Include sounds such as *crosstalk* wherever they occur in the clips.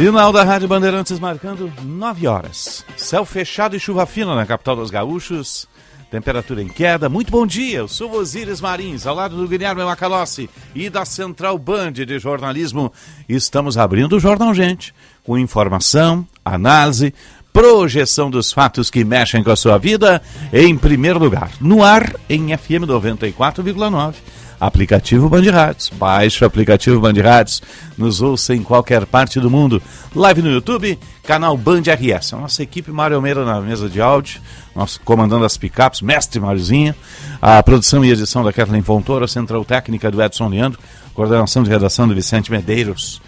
Sinal da Rádio Bandeirantes marcando 9 horas. Céu fechado e chuva fina na capital dos gaúchos. Temperatura em queda. Muito bom dia. Eu sou Osíris Marins, ao lado do Guilherme Macalossi e da Central Band de Jornalismo. Estamos abrindo o Jornal Gente, com informação, análise, projeção dos fatos que mexem com a sua vida, em primeiro lugar. No ar, em FM 94,9 aplicativo Band. Baixe o aplicativo Band nos ouça em qualquer parte do mundo. Live no YouTube, canal Band RS. A nossa equipe Mário Almeida na mesa de áudio, nosso comandando as picapes, mestre Máriozinho, a produção e edição da Kathleen Fontoura, central técnica do Edson Leandro, coordenação de redação do Vicente Medeiros,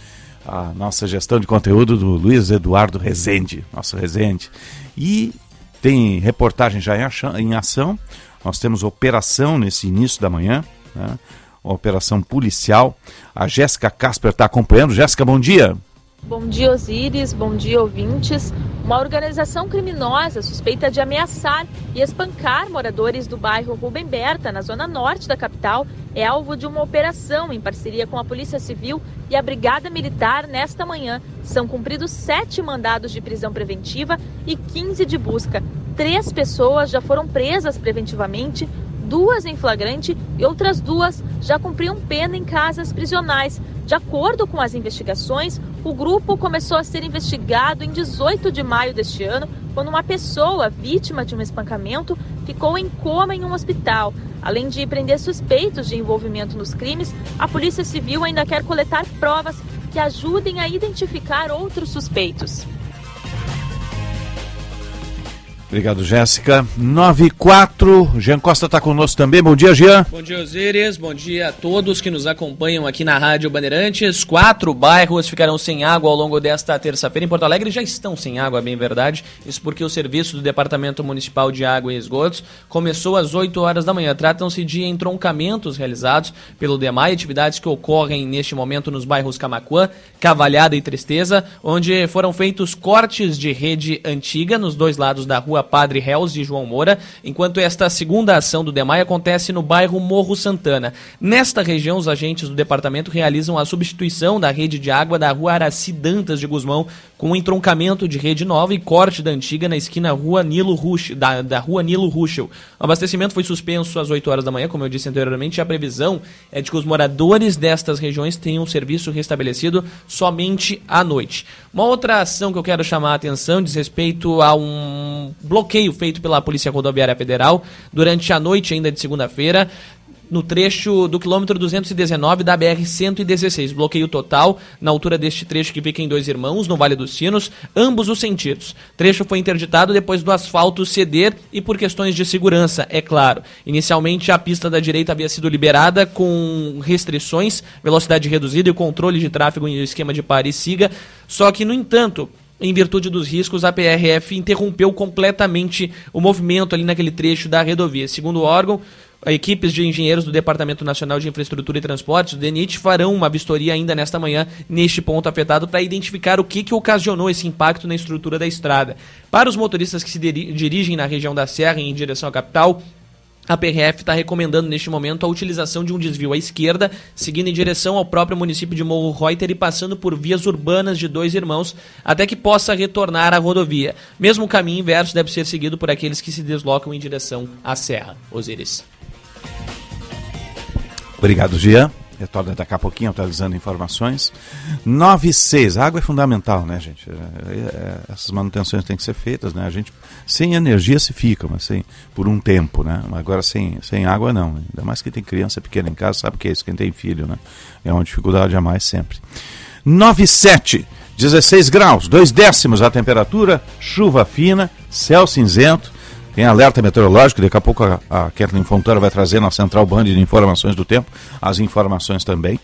a nossa gestão de conteúdo do Luiz Eduardo Rezende, nosso Rezende. E tem reportagem já em ação. Nós temos operação nesse início da manhã, né? Uma operação policial. A Jéssica Casper está acompanhando. Jéssica, bom dia. Bom dia, Osíris. Bom dia, ouvintes. Uma organização criminosa suspeita de ameaçar e espancar moradores do bairro Rubem Berta, na zona norte da capital, é alvo de uma operação em parceria com a Polícia Civil e a Brigada Militar nesta manhã. São cumpridos sete mandados de prisão preventiva e 15 de busca. Três pessoas já foram presas preventivamente, duas em flagrante e outras duas já cumpriam pena em casas prisionais. De acordo com as investigações, o grupo começou a ser investigado em 18 de maio deste ano, quando uma pessoa vítima de um espancamento ficou em coma em um hospital. Além de prender suspeitos de envolvimento nos crimes, a Polícia Civil ainda quer coletar provas que ajudem a identificar outros suspeitos. Obrigado, Jéssica. 9 e 4. Jean Costa está conosco também. Bom dia, Jean. Bom dia, Osíris. Bom dia a todos que nos acompanham aqui na Rádio Bandeirantes. Quatro bairros ficarão sem água ao longo desta terça-feira. Em Porto Alegre já estão sem água, bem verdade. Isso porque o serviço do Departamento Municipal de Água e Esgotos começou às 8 horas da manhã. Tratam-se de entroncamentos realizados pelo DEMAI, atividades que ocorrem neste momento nos bairros Camacuã, Cavalhada e Tristeza, onde foram feitos cortes de rede antiga nos dois lados da rua Padre Reus de João Moura, enquanto esta segunda ação do DEMAI acontece no bairro Morro Santana. Nesta região, os agentes do departamento realizam a substituição da rede de água da rua Araci Dantas de Guzmão com um entroncamento de rede nova e corte da antiga na esquina rua Nilo Ruschel, da, da rua Nilo Ruschel. O abastecimento foi suspenso às 8 horas da manhã, como eu disse anteriormente, e a previsão é de que os moradores destas regiões tenham o serviço restabelecido somente à noite. Uma outra ação que eu quero chamar a atenção diz respeito a um bloqueio feito pela Polícia Rodoviária Federal durante a noite ainda de segunda-feira no trecho do quilômetro 219 da BR-116. Bloqueio total na altura deste trecho que fica em Dois Irmãos, no Vale dos Sinos, ambos os sentidos. O trecho foi interditado depois do asfalto ceder e por questões de segurança, é claro. Inicialmente, a pista da direita havia sido liberada com restrições, velocidade reduzida e controle de tráfego em esquema de pare e siga. Só que, no entanto, em virtude dos riscos, a PRF interrompeu completamente o movimento ali naquele trecho da rodovia. Segundo o órgão, equipes de engenheiros do Departamento Nacional de Infraestrutura e Transportes, o DENIT, farão uma vistoria ainda nesta manhã neste ponto afetado para identificar o que, que ocasionou esse impacto na estrutura da estrada. Para os motoristas que se dirigem na região da Serra em direção à capital, a PRF está recomendando neste momento a utilização de um desvio à esquerda, seguindo em direção ao próprio município de Morro Reuter e passando por vias urbanas de dois irmãos, até que possa retornar à rodovia. Mesmo caminho inverso deve ser seguido por aqueles que se deslocam em direção à Serra. Osíris. Obrigado, Gia. Retorna daqui a pouquinho atualizando informações. 9 e 6. A água é fundamental, né, gente? É, é, essas manutenções têm que ser feitas, né? A gente, sem energia se fica, mas sem, por um tempo, né? Agora sem, sem água não. Né? Ainda mais que tem criança pequena em casa, sabe o que é isso? Quem tem filho, né? É uma dificuldade a mais sempre. 9 e 7. 16 graus, 2 décimos a temperatura, chuva fina, céu cinzento Tem alerta meteorológico, daqui a pouco a, a Kathleen Fontana vai trazer na Central Band de Informações do Tempo, as informações também.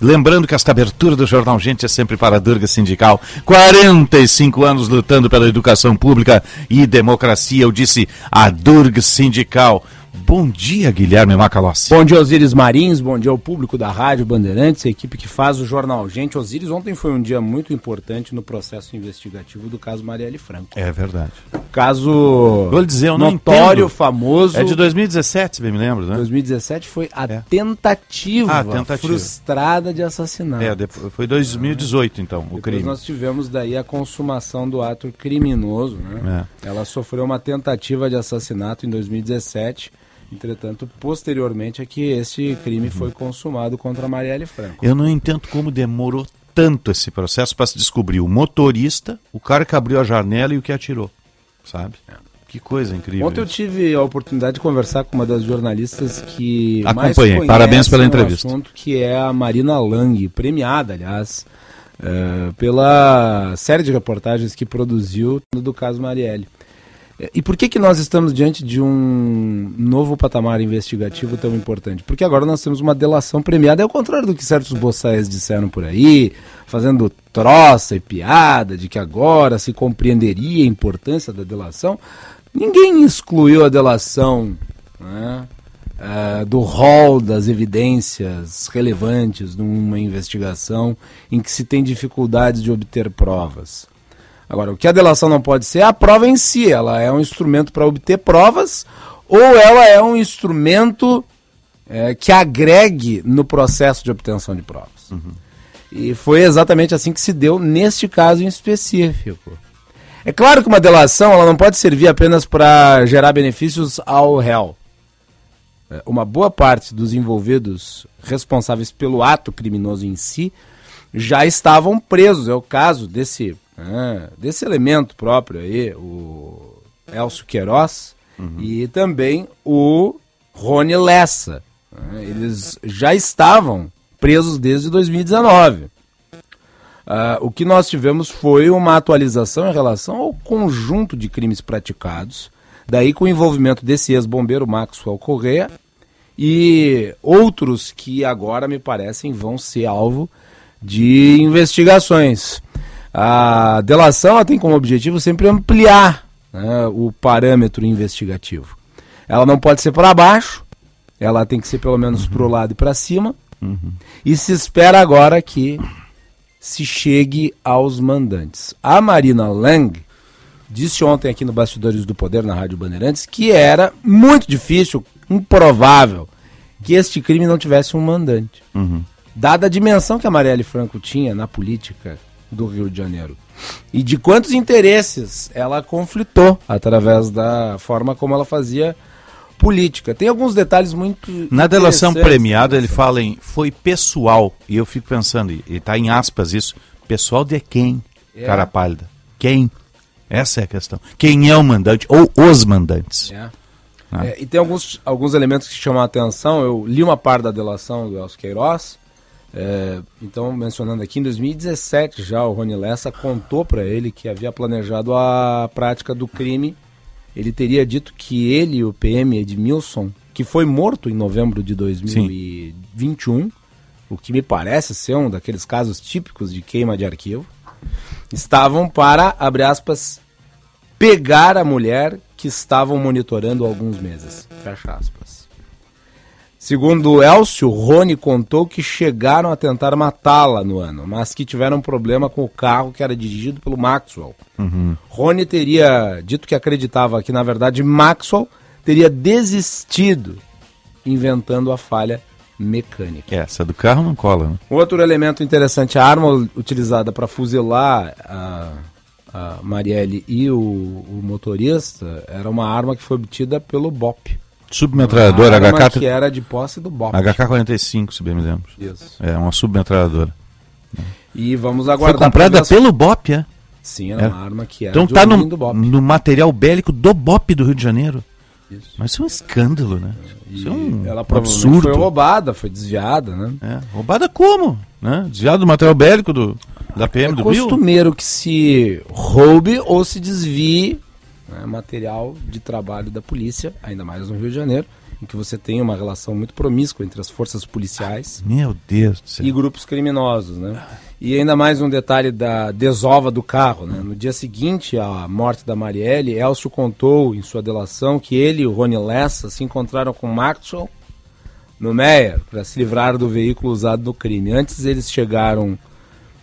Lembrando que esta abertura do Jornal Gente é sempre para a Durga Sindical. 45 anos lutando pela educação pública e democracia. Eu disse a Durga Sindical. Bom dia, Guilherme Macalossi. Bom dia, Osíris Marins. Bom dia ao público da Rádio Bandeirantes, a equipe que faz o Jornal Gente. Osíris, ontem foi um dia muito importante no processo investigativo do caso Marielle Franco. É verdade. Caso Vou dizer, eu não notório, entendo. famoso. É de 2017, se bem me lembro, né? 2017 foi a É. tentativa, Ah, tentativa. frustrada de assassinato. É, depois, foi 2018, então, o Depois crime. nós tivemos daí a consumação do ato criminoso, né? É. Ela sofreu uma tentativa de assassinato em 2017. Entretanto, posteriormente é que este crime foi consumado contra Marielle Franco. Eu não entendo como demorou tanto esse processo para se descobrir o motorista, o cara que abriu a janela e o que atirou, sabe? Que coisa incrível. Ontem eu tive a oportunidade de conversar com uma das jornalistas que mais Acompanhei. conhecem Parabéns pela o entrevista. assunto, que é a Marina Lang, premiada, aliás, eh, pela série de reportagens que produziu do caso Marielle. E por que, que nós estamos diante de um novo patamar investigativo tão importante? Porque agora nós temos uma delação premiada, é o contrário do que certos boçais disseram por aí, fazendo troça e piada de que agora se compreenderia a importância da delação. Ninguém excluiu a delação né, eh, do rol das evidências relevantes numa investigação em que se tem dificuldades de obter provas. Agora, o que a delação não pode ser é a prova em si. Ela é um instrumento para obter provas ou ela é um instrumento eh, que agregue no processo de obtenção de provas. E foi exatamente assim que se deu neste caso em específico. É claro que uma delação ela não pode servir apenas para gerar benefícios ao réu. É, Uma boa parte dos envolvidos responsáveis pelo ato criminoso em si já estavam presos. É o caso desse, ah, desse elemento próprio aí, o Elcio Queiroz e também o Rony Lessa. né? Eles já estavam presos desde 2019. Ah, o que nós tivemos foi uma atualização em relação ao conjunto de crimes praticados, daí com o envolvimento desse ex-bombeiro Maxwell Correa e outros que agora me parecem vão ser alvo de investigações. A delação ela tem como objetivo sempre ampliar né, o parâmetro investigativo. Ela não pode ser para baixo, ela tem que ser pelo menos para o lado e para cima. E se espera agora que se chegue aos mandantes. A Marina Lang disse ontem aqui no Bastidores do Poder, na Rádio Bandeirantes, que era muito difícil, improvável, que este crime não tivesse um mandante. Dada a dimensão que a Marielle Franco tinha na política do Rio de Janeiro. E de quantos interesses ela conflitou através da forma como ela fazia política. Tem alguns detalhes muito. Na delação premiada, ele fala em foi pessoal. E eu fico pensando, e está em aspas isso, pessoal de quem, É. cara pálida? Quem? Essa é a questão. Quem é o mandante ou os mandantes? É. Ah. É, e tem alguns, alguns elementos que chamam a atenção. Eu li uma parte da delação do Elcio Queiroz. É, então, mencionando aqui, em 2017 já o Rony Lessa contou para ele que havia planejado a prática do crime. Ele teria dito que ele e o PM Edmilson, que foi morto em novembro de 2021, o que me parece ser um daqueles casos típicos de queima de arquivo, estavam para, abre aspas, pegar a mulher que estavam monitorando há alguns meses. Fecha aspas. Segundo Elcio, Rony contou que chegaram a tentar matá-la no ano, mas que tiveram um problema com o carro que era dirigido pelo Maxwell. Rony teria dito que acreditava que, na verdade, Maxwell teria desistido, inventando a falha mecânica. Essa do carro não cola, né? Outro elemento interessante, a arma utilizada para fuzilar a, a Marielle e o, o motorista era uma arma que foi obtida pelo BOP. Submetralhadora Uma HK, que era de posse do BOP. HK-45, se bem me lembro. Isso. É uma submetralhadora. E vamos Foi aguardar. comprada pra ver as- pelo BOP, é? Sim, era É. uma arma que era Então de tá no, do BOP. no material bélico do BOP do Rio de Janeiro. Isso. Mas isso é um escândalo, né? Isso é um ela provavelmente absurdo. foi roubada, foi desviada, né? É, roubada como? Né? Desviado do material bélico do, da PM É do Rio? costumeiro que se roube ou se desvie né, material de trabalho da polícia, ainda mais no Rio de Janeiro, em que você tem uma relação muito promíscua entre as forças policiais Meu Deus do céu. e grupos criminosos, né? E ainda mais um detalhe da desova do carro, né? No dia seguinte à morte da Marielle, Elcio contou em sua delação que ele e o Rony Lessa se encontraram com Maxwell no Meyer para se livrar do veículo usado no crime. Antes eles chegaram,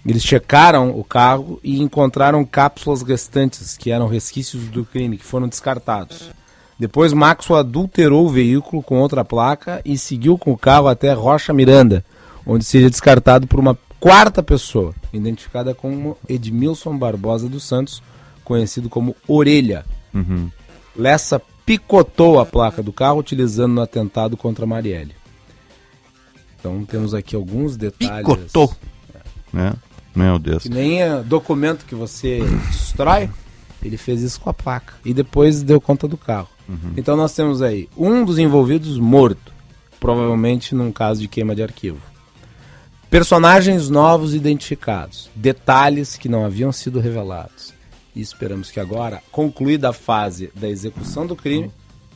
eles checaram o carro e encontraram cápsulas restantes que eram resquícios do crime que foram descartados. Depois Maxwell adulterou o veículo com outra placa e seguiu com o carro até Rocha Miranda, onde seria descartado por uma quarta pessoa, identificada como Edmilson Barbosa dos Santos, conhecido como Orelha. Lessa picotou a placa do carro utilizando no atentado contra Marielle. Então temos aqui alguns detalhes. Picotou. Né? Meu Deus. Que nem é, documento que você destrói, ele fez isso com a placa. E depois deu conta do carro. Então nós temos aí um dos envolvidos morto, provavelmente num caso de queima de arquivo. Personagens novos identificados, detalhes que não haviam sido revelados. E esperamos que agora, concluída a fase da execução do crime,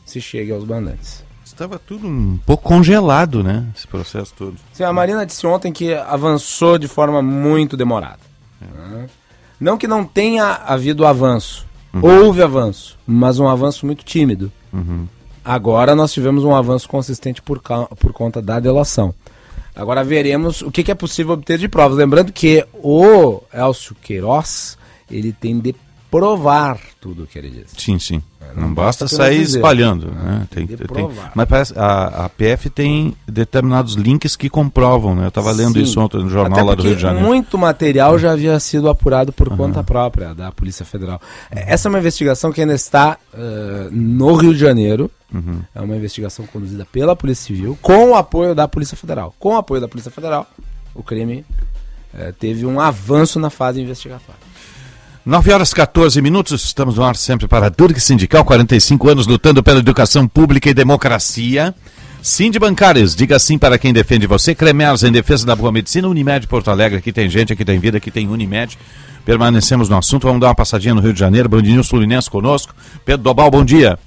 se chegue aos mandantes. Estava tudo um pouco congelado, né? Esse processo todo. Sim, a Marina disse ontem que avançou de forma muito demorada. né? Não que não tenha havido avanço. Houve avanço, mas um avanço muito tímido. Agora nós tivemos um avanço consistente por, por conta da delação. Agora veremos o que, que é possível obter de provas. Lembrando que o Elcio Queiroz, ele tem de provar tudo o que ele diz. Sim, sim. não Não, basta basta sair dizer. espalhando. Ah, Né? tem Tem, tem- mas parece a, a PF tem determinados links que comprovam, né? Eu estava lendo Sim. isso ontem no jornal Até lá do Rio de Janeiro. Muito material já havia sido apurado por conta própria da Polícia Federal. É, Essa é uma investigação que ainda está eh, no Rio de Janeiro. Uhum. É uma investigação conduzida pela Polícia Civil, com o apoio da Polícia Federal. Com o apoio da Polícia Federal, o crime eh, teve um avanço na fase investigatória. 9 horas 14 minutos, estamos no ar sempre para a Durg Sindical, 45 anos lutando pela educação pública e democracia. Sind Bancários, diga sim para quem defende você. Cremers em defesa da boa medicina. Unimed Porto Alegre, aqui tem gente, aqui tem vida, aqui tem Unimed. Permanecemos no assunto, vamos dar uma passadinha no Rio de Janeiro. Band News Fluminense conosco. Pedro Dobal, bom dia.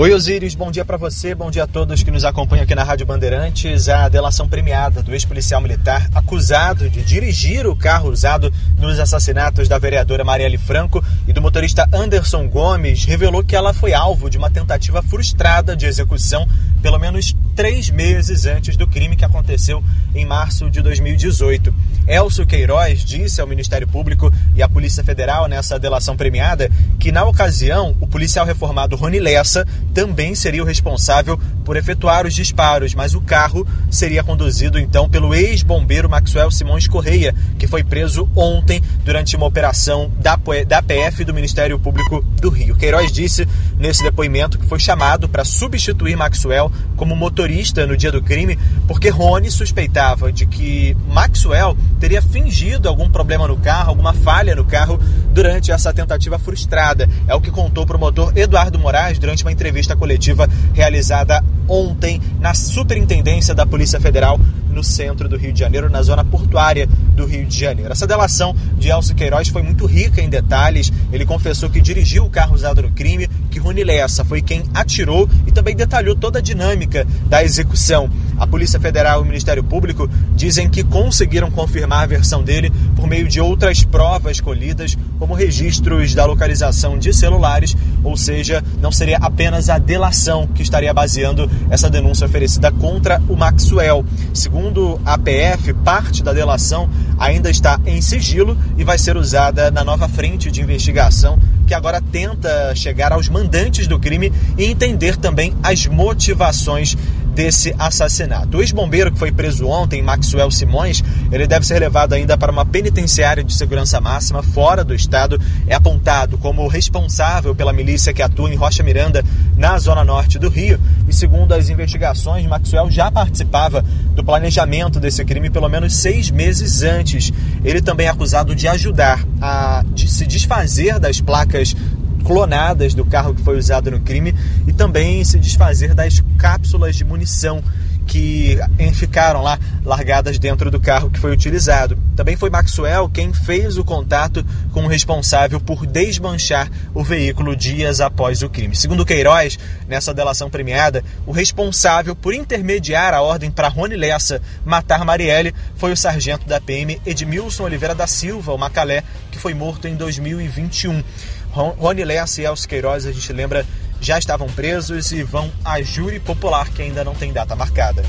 Oi Osíris, bom dia para você, bom dia a todos que nos acompanham aqui na Rádio Bandeirantes. A delação premiada do ex-policial militar acusado de dirigir o carro usado nos assassinatos da vereadora Marielle Franco e do motorista Anderson Gomes revelou que ela foi alvo de uma tentativa frustrada de execução pelo menos três meses antes do crime que aconteceu em março de 2018. Elcio Queiroz disse ao Ministério Público e à Polícia Federal nessa delação premiada que, na ocasião, o policial reformado Rony Lessa também seria o responsável por efetuar os disparos, mas o carro seria conduzido então pelo ex-bombeiro Maxwell Simões Correia, que foi preso ontem durante uma operação da, PF do Ministério Público do Rio. Queiroz disse nesse depoimento que foi chamado para substituir Maxwell como motorista no dia do crime, porque Rony suspeitava de que Maxwell teria fingido algum problema no carro, alguma falha no carro durante essa tentativa frustrada. É o que contou o promotor Eduardo Moraes durante uma entrevista coletiva realizada ontem na Superintendência da Polícia Federal no centro do Rio de Janeiro, na zona portuária do Rio de Janeiro. Essa delação de Elcio Queiroz foi muito rica em detalhes. Ele confessou que dirigiu o carro usado no crime, que Rony Lessa foi quem atirou e também detalhou toda a dinâmica da execução. A Polícia Federal e o Ministério Público dizem que conseguiram confirmar a versão dele por meio de outras provas colhidas, como registros da localização de celulares, ou seja, não seria apenas a delação que estaria baseando essa denúncia oferecida contra o Maxwell. Segundo a PF, parte da delação ainda está em sigilo e vai ser usada na nova frente de investigação que agora tenta chegar aos mandantes do crime e entender também as motivações desse assassinato. O ex-bombeiro que foi preso ontem, Maxwell Simões, ele deve ser levado ainda para uma penitenciária de segurança máxima fora do estado. É apontado como responsável pela milícia que atua em Rocha Miranda, na zona norte do Rio. E segundo as investigações, Maxwell já participava do planejamento desse crime pelo menos seis meses antes. Ele também é acusado de ajudar a se desfazer das placas clonadas do carro que foi usado no crime e também se desfazer das cápsulas de munição que ficaram lá largadas dentro do carro que foi utilizado. Também foi Maxwell quem fez o contato com o responsável por desmanchar o veículo dias após o crime. Segundo Queiroz, nessa delação premiada, o responsável por intermediar a ordem para Rony Lessa matar Marielle foi o sargento da PM Edmilson Oliveira da Silva, o Macalé, que foi morto em 2021. Rony Lessa e Elcio Queiroz, a gente lembra, já estavam presos e vão a júri popular, que ainda não tem data marcada.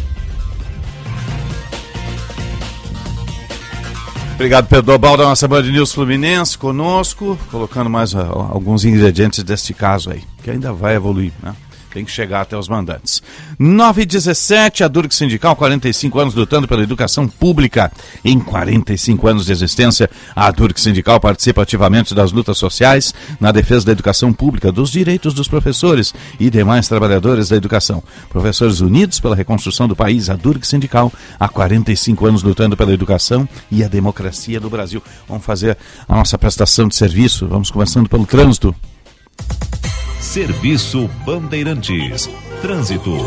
Obrigado, Pedro Bal, da nossa Band News Fluminense, conosco, colocando mais uh, alguns ingredientes deste caso aí, que ainda vai evoluir, né? Tem que chegar até os mandantes. 9 e 17, a Durk Sindical, 45 anos lutando pela educação pública. Em 45 anos de existência, a Durk Sindical participa ativamente das lutas sociais na defesa da educação pública, dos direitos dos professores e demais trabalhadores da educação. Professores unidos pela reconstrução do país, a Durk Sindical, há 45 anos lutando pela educação e a democracia do Brasil. Vamos fazer a nossa prestação de serviço, vamos começando pelo trânsito. Serviço Bandeirantes. Trânsito.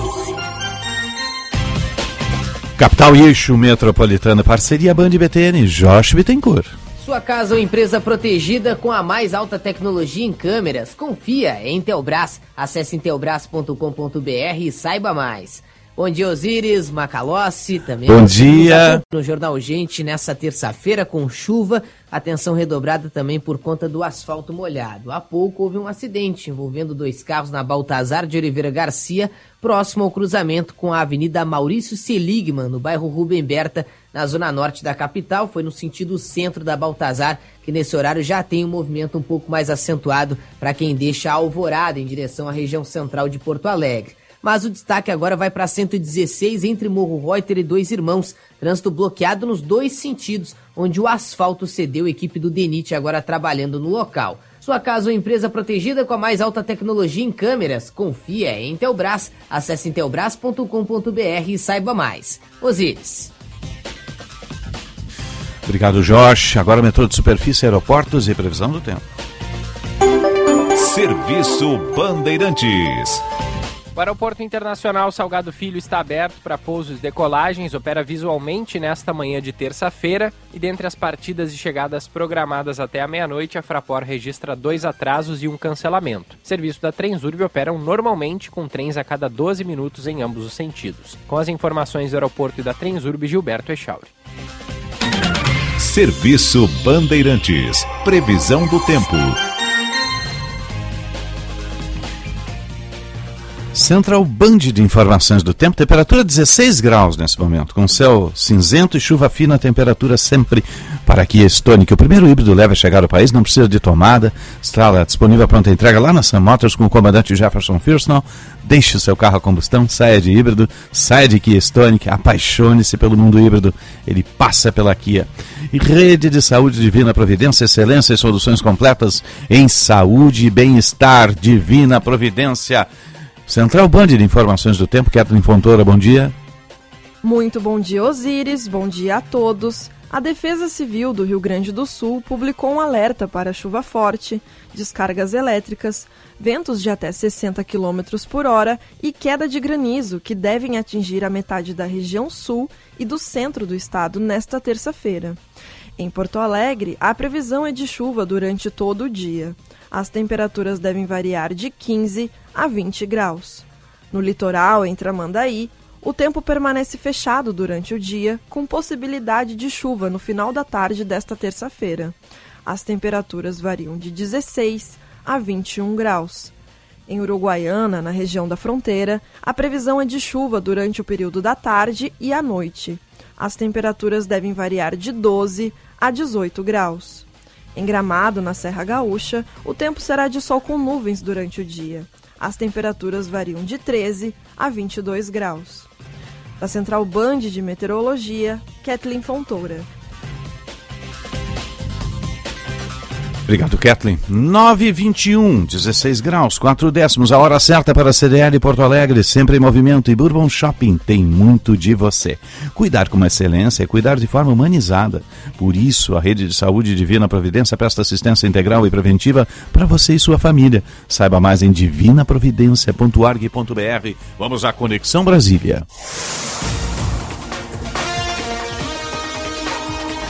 Capital e eixo metropolitana, parceria Band BTN, Josh Bittencourt. Sua casa ou empresa protegida com a mais alta tecnologia em câmeras. Confia em Intelbras. Acesse intelbras.com.br e saiba mais. Bom dia, Osiris, Macalossi, também. Bom dia. No Jornal Gente, nessa terça-feira, com chuva, atenção redobrada também por conta do asfalto molhado. Há pouco houve um acidente envolvendo dois carros na Baltazar de Oliveira Garcia, próximo ao cruzamento com a Avenida Maurício Seligman, no bairro Rubem Berta, na zona norte da capital. Foi no sentido centro da Baltazar, que nesse horário já tem um movimento um pouco mais acentuado para quem deixa a alvorada em direção à região central de Porto Alegre. Mas o destaque agora vai para 116 entre Morro Reuter e Dois Irmãos. Trânsito bloqueado nos dois sentidos, onde o asfalto cedeu. Equipe do DENIT agora trabalhando no local. Sua casa ou empresa protegida com a mais alta tecnologia em câmeras. Confia em Intelbras. Acesse intelbras.com.br e saiba mais. Osíris. Obrigado, Jorge. Agora metrô de superfície, aeroportos e previsão do tempo. Serviço Bandeirantes. O Aeroporto Internacional Salgado Filho está aberto para pousos e decolagens, opera visualmente nesta manhã de terça-feira e dentre as partidas e chegadas programadas até a meia-noite, a Fraport registra dois atrasos e um cancelamento. O serviço da Transurb operam normalmente com trens a cada 12 minutos em ambos os sentidos. Com as informações do aeroporto e da Transurb, Gilberto Echauri. Serviço Bandeirantes. Previsão do tempo. Central Band de informações do tempo, temperatura 16 graus nesse momento, com céu cinzento e chuva fina, temperatura sempre para a Kia Stone, que o primeiro híbrido leve a chegar ao país, não precisa de tomada, estrada disponível pronta entrega lá na Sam Motors com o comandante Jefferson Firsnall. Deixe o seu carro a combustão, saia de híbrido, saia de Kia Stonic, apaixone-se pelo mundo híbrido, ele passa pela Kia. E Rede de Saúde Divina Providência, excelência e soluções completas em saúde e bem-estar, Divina Providência. Central Band de Informações do Tempo, Kathleen Fontoura, bom dia. Muito bom dia, Osíris, bom dia a todos. A Defesa Civil do Rio Grande do Sul publicou um alerta para chuva forte, descargas elétricas, ventos de até 60 km por hora e queda de granizo que devem atingir a metade da região sul e do centro do estado nesta terça-feira. Em Porto Alegre, a previsão é de chuva durante todo o dia. As temperaturas devem variar de 15 a 20 graus. No litoral, entre Amandaí, o tempo permanece fechado durante o dia, com possibilidade de chuva no final da tarde desta terça-feira. As temperaturas variam de 16 a 21 graus. Em Uruguaiana, na região da fronteira, a previsão é de chuva durante o período da tarde e à noite. As temperaturas devem variar de 12 a 18 graus. Em Gramado, na Serra Gaúcha, o tempo será de sol com nuvens durante o dia. As temperaturas variam de 13 a 22 graus. Da Central Band de Meteorologia, Kathleen Fontoura. Obrigado, Kathleen. 921, 16 graus, 4 décimos, a hora certa para a CDL Porto Alegre, sempre em movimento. E Bourbon Shopping tem muito de você. Cuidar com excelência é cuidar de forma humanizada. Por isso, a Rede de Saúde Divina Providência presta assistência integral e preventiva para você e sua família. Saiba mais em divinaprovidência.org.br. Vamos à Conexão Brasília.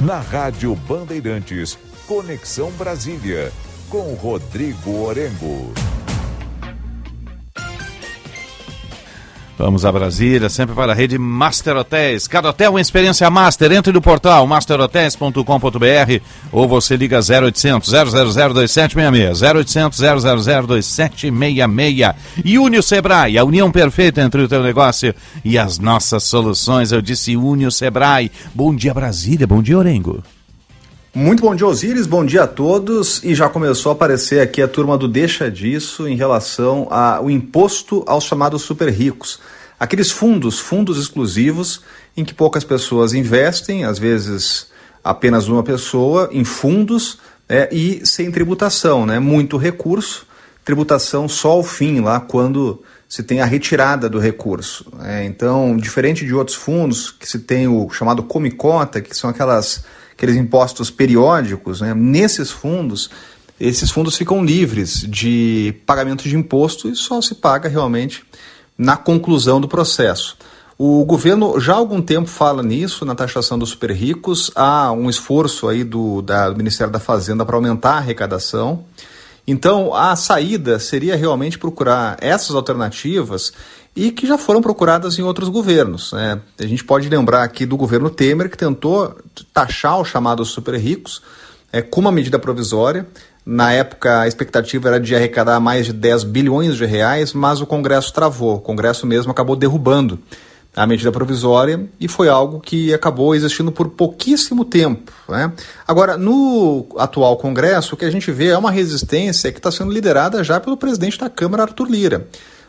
Na Rádio Bandeirantes, Conexão Brasília, com Rodrigo Orengo. Vamos a Brasília, sempre para a rede Master Hotéis. Cada hotel uma experiência master. Entre no portal masterhotels.com.br ou você liga 0800 000 2766. 0800 000 2766. E une o Sebrae, a união perfeita entre o teu negócio e as nossas soluções. Eu disse une o Sebrae. Bom dia, Brasília. Bom dia, Orengo. Muito bom dia, Osíris. Bom dia a todos. E já começou a aparecer aqui a turma do Deixa Disso em relação ao imposto aos chamados super ricos. Aqueles fundos, fundos exclusivos, em que poucas pessoas investem, às vezes apenas uma pessoa, em fundos é, e sem tributação, né? Muito recurso, tributação só ao fim, lá quando se tem a retirada do recurso. É, então, diferente de outros fundos, que se tem o chamado comicota, que são aquelas aqueles impostos periódicos, né, nesses fundos, esses fundos ficam livres de pagamento de imposto e só se paga realmente na conclusão do processo. O governo já há algum tempo fala nisso, na taxação dos super ricos. Há um esforço aí do, da, do Ministério da Fazenda para aumentar a arrecadação. Então, a saída seria realmente procurar essas alternativas e que já foram procuradas em outros governos. Né? A gente pode lembrar aqui do governo Temer, que tentou taxar os chamados super ricos é, com uma medida provisória. Na época, a expectativa era de arrecadar mais de 10 bilhões de reais, mas o Congresso travou. O Congresso mesmo acabou derrubando a medida provisória e foi algo que acabou existindo por pouquíssimo tempo. Né? Agora, no atual Congresso, o que a gente vê é uma resistência que está sendo liderada já pelo presidente da Câmara, Arthur Lira.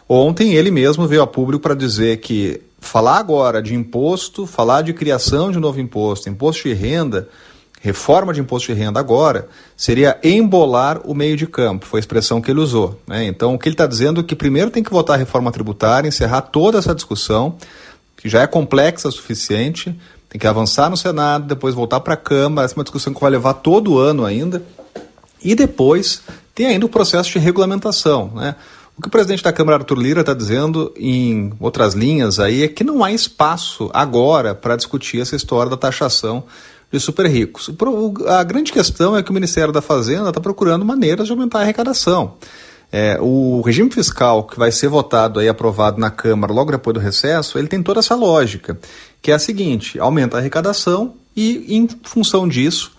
Ontem ele mesmo veio a público para dizer que falar agora de imposto, falar de criação de novo imposto, imposto de renda, reforma de imposto de renda agora, seria embolar o meio de campo, foi a expressão que ele usou. Né? Então, o que ele está dizendo é que primeiro tem que votar a reforma tributária, encerrar toda essa discussão, que já é complexa o suficiente, tem que avançar no Senado, depois voltar para a Câmara, essa é uma discussão que vai levar todo o ano ainda, e depois tem ainda o processo de regulamentação. Né? O que o presidente da Câmara, Arthur Lira, está dizendo em outras linhas aí é que não há espaço agora para discutir essa história da taxação de super ricos. A grande questão é que o Ministério da Fazenda está procurando maneiras de aumentar a arrecadação. É, o regime fiscal que vai ser votado e aprovado na Câmara logo depois do recesso, ele tem toda essa lógica, que é a seguinte: aumenta a arrecadação e, em função disso,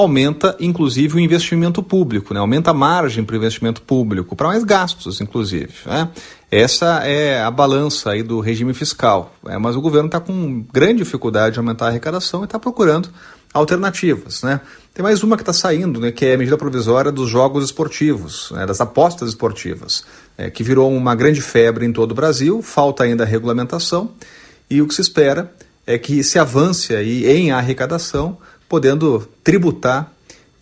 aumenta inclusive o investimento público, né? aumenta a margem para o investimento público, para mais gastos, inclusive. Né? Essa é a balança aí do regime fiscal. É, mas o governo está com grande dificuldade de aumentar a arrecadação e está procurando alternativas. Né? Tem mais uma que está saindo, né, que é a medida provisória dos jogos esportivos, né, das apostas esportivas, é, que virou uma grande febre em todo o Brasil, falta ainda a regulamentação, e o que se espera é que se avance aí em arrecadação podendo tributar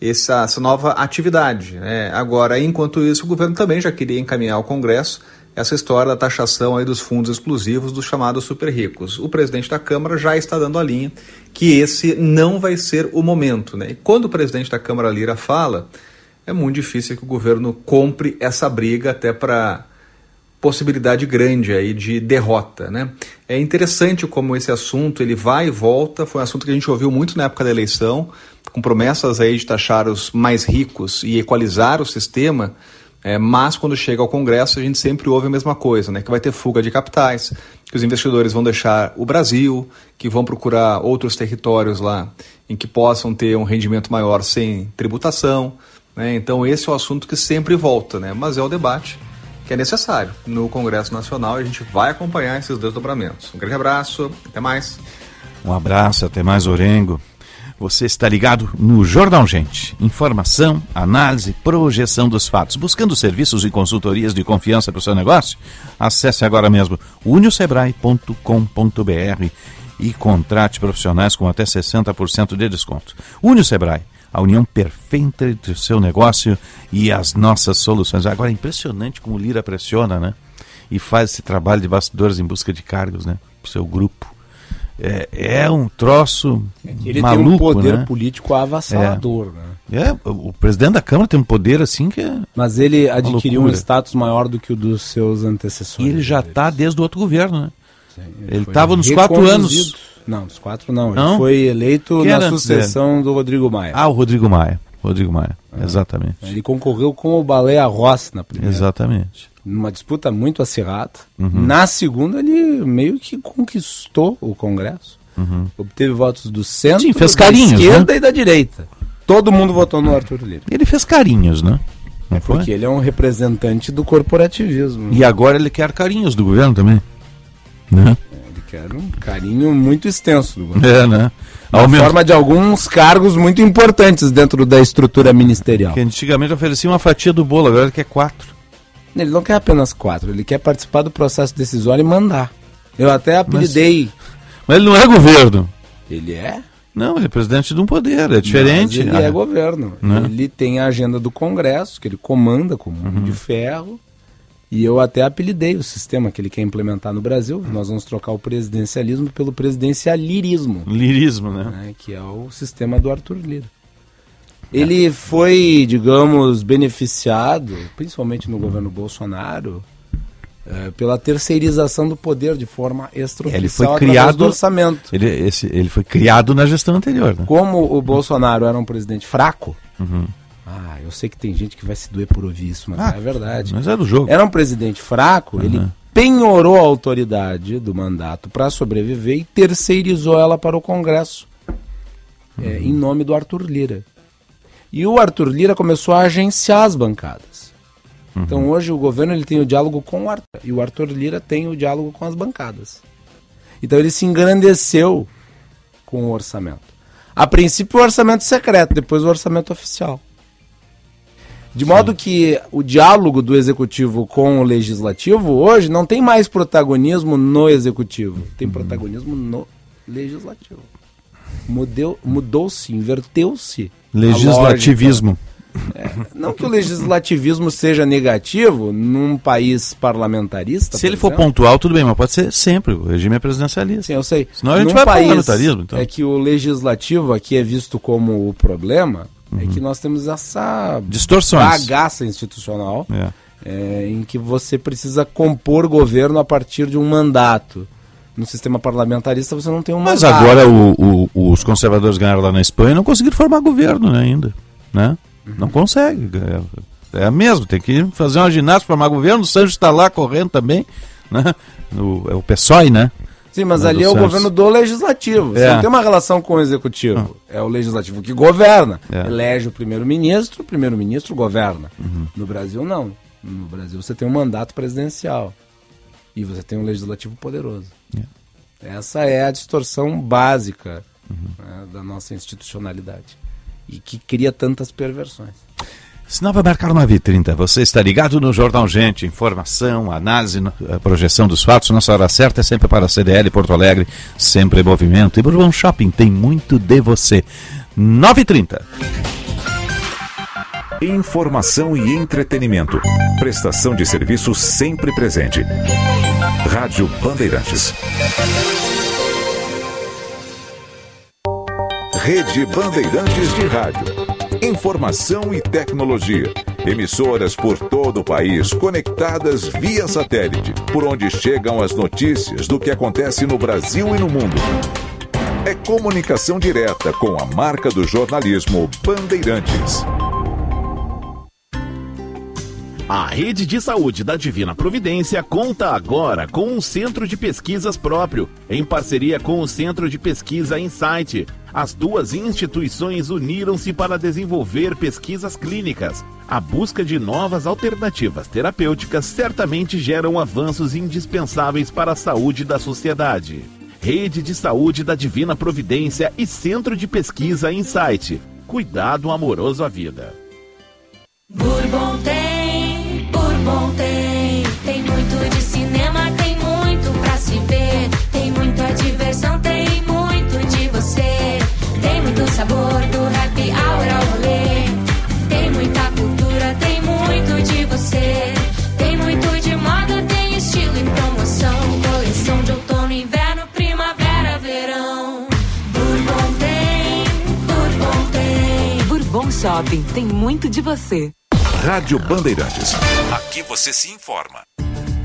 essa, essa nova atividade. Né? Agora, enquanto isso, o governo também já queria encaminhar ao Congresso essa história da taxação aí dos fundos exclusivos dos chamados super ricos. O presidente da Câmara já está dando a linha que esse não vai ser o momento. Né? E quando o presidente da Câmara Lira fala, é muito difícil que o governo compre essa briga até para possibilidade grande aí de derrota, né? É interessante como esse assunto ele vai e volta, foi um assunto que a gente ouviu muito na época da eleição, com promessas aí de taxar os mais ricos e equalizar o sistema, é, mas quando chega ao Congresso a gente sempre ouve a mesma coisa, né? Que vai ter fuga de capitais, que os investidores vão deixar o Brasil, que vão procurar outros territórios lá em que possam ter um rendimento maior sem tributação, né? Então esse é o assunto que sempre volta, né? Mas é o debate que é necessário no Congresso Nacional a gente vai acompanhar esses desdobramentos. Um grande abraço, até mais. Um abraço, até mais, Orengo. Você está ligado no Jornal Gente. Informação, análise, projeção dos fatos. Buscando serviços e consultorias de confiança para o seu negócio? Acesse agora mesmo uniosebrae.com.br e contrate profissionais com até 60% de desconto. Unio Sebrae a união perfeita entre o seu negócio e as nossas soluções. Agora é impressionante como o Lira pressiona, né? E faz esse trabalho de bastidores em busca de cargos, né? Pro seu grupo. É, é um troço Ele maluco, tem um poder né? político avassalador, né? É, o o presidente da Câmara tem um poder assim que é... Mas ele adquiriu um status maior do que o dos seus antecessores. E ele já está desde o outro governo, né? Ele foi estava nos quatro anos. Não, nos quatro não. Não? Ele foi eleito Quem na sucessão do Rodrigo Maia. Ah, o Rodrigo Maia. Rodrigo Maia, exatamente. Ele concorreu com o Baleia Rossi na primeira. Exatamente. Numa disputa muito acirrada. Uhum. Na segunda, ele meio que conquistou o Congresso. Obteve votos do centro, Sim, fez da carinhos, esquerda né? e da direita. Todo mundo votou no Arthur Lira. Ele fez carinhos, né? Não foi? Porque ele é um representante do corporativismo. E agora ele quer carinhos do governo também. Né? Quer um carinho muito extenso do governo. É, né? Na Ao mesmo forma de alguns cargos muito importantes dentro da estrutura ministerial. que antigamente oferecia uma fatia do bolo, agora ele quer quatro. Ele não quer apenas quatro, ele quer participar do processo decisório e mandar. Eu até apelidei. Mas ele não é governo. Ele é? Não, ele é presidente de um poder, é diferente. Mas ele Ah, é governo. Né? Ele tem a agenda do Congresso, que ele comanda com mão Uhum. de ferro. E eu até apelidei o sistema que ele quer implementar no Brasil. Nós vamos trocar o presidencialismo pelo presidencialirismo, Lirismo, né? né, que é o sistema do Arthur Lira. Ele foi, digamos, beneficiado, principalmente no governo Bolsonaro, eh, pela terceirização do poder de forma extraoficial Ele foi criado- do orçamento. Ele, esse, ele foi criado na gestão anterior, né? Como o Bolsonaro era um presidente fraco, Uhum. Ah, eu sei que tem gente que vai se doer por ouvir isso, mas Ah, é verdade. Mas é do jogo. Era um presidente fraco, ele penhorou a autoridade do mandato para sobreviver e terceirizou ela para o Congresso, é, em nome do Arthur Lira. E o Arthur Lira começou a agenciar as bancadas. Então hoje o governo ele tem o diálogo com o Arthur, e o Arthur Lira tem o diálogo com as bancadas. Então ele se engrandeceu com o orçamento. A princípio o orçamento secreto, depois o orçamento oficial. De modo que o diálogo do executivo com o legislativo hoje não tem mais protagonismo no executivo, tem protagonismo no legislativo. Mudeu, mudou-se, inverteu-se. Legislativismo. É, não que o legislativismo seja negativo num país parlamentarista. Se ele por for exemplo. pontual, tudo bem, mas pode ser sempre. O regime é presidencialista. Sim, eu sei. Senão a gente Num vai país parlamentarismo, então. É que o legislativo aqui é visto como o problema, é que nós temos essa Uhum. Distorções. bagaça institucional É. é, em que você precisa compor governo a partir de um mandato. No sistema parlamentarista você não tem um Mas mandato. agora o- o- os conservadores ganharam lá na Espanha e não conseguiram formar governo né, ainda. Né? Não consegue. É, é mesmo, tem que fazer uma ginástica para formar governo. O Sancho está lá correndo também. Né? O, é o PSOE, né? Sim, mas ali é o Santos. governo do legislativo. Você É. não tem uma relação com o executivo. É o legislativo que governa. É. Elege o primeiro-ministro, o primeiro-ministro governa. Uhum. No Brasil, não. No Brasil, você tem um mandato presidencial. E você tem um legislativo poderoso. Essa é a distorção básica Uhum. né, da nossa institucionalidade. E que cria tantas perversões. Sinal vai marcar 9h30. Você está ligado no Jornal Gente. Informação, análise, a projeção dos fatos. Nossa hora certa é sempre para a CDL Porto Alegre, sempre em movimento. E Bourbon Shopping tem muito de você. 9h30. Informação e entretenimento. Prestação de serviço sempre presente. Rádio Bandeirantes. Rede Bandeirantes de Rádio. Informação e tecnologia. Emissoras por todo o país conectadas via satélite, por onde chegam as notícias do que acontece no Brasil e no mundo. É comunicação direta com a marca do jornalismo Bandeirantes. A rede de saúde da Divina Providência conta agora com um centro de pesquisas próprio, em parceria com o Centro de Pesquisa Insight. As duas instituições uniram-se para desenvolver pesquisas clínicas. A busca de novas alternativas terapêuticas certamente geram avanços indispensáveis para a saúde da sociedade. Rede de Saúde da Divina Providência e Centro de Pesquisa Insight. Cuidado amoroso à vida. Shopping tem muito de você. Rádio Bandeirantes. Aqui você se informa.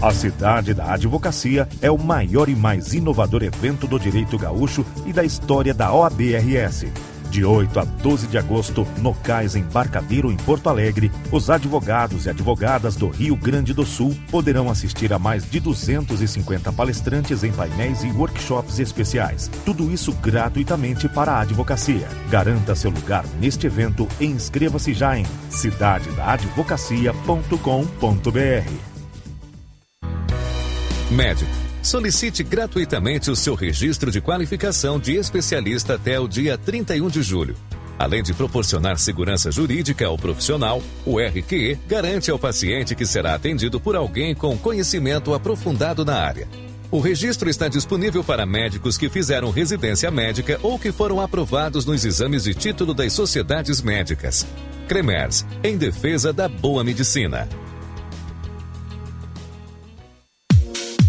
A Cidade da Advocacia é o maior e mais inovador evento do direito gaúcho e da história da OABRS. De 8 a 12 de agosto, no Cais Embarcadeiro, em Porto Alegre, os advogados e advogadas do Rio Grande do Sul poderão assistir a mais de 250 palestrantes em painéis e workshops especiais. Tudo isso gratuitamente para a advocacia. Garanta seu lugar neste evento e inscreva-se já em cidadedaadvocacia.com.br. Médico. Solicite gratuitamente o seu registro de qualificação de especialista até o dia 31 de julho. Além de proporcionar segurança jurídica ao profissional, o RQE garante ao paciente que será atendido por alguém com conhecimento aprofundado na área. O registro está disponível para médicos que fizeram residência médica ou que foram aprovados nos exames de título das sociedades médicas. Cremers, em defesa da boa medicina.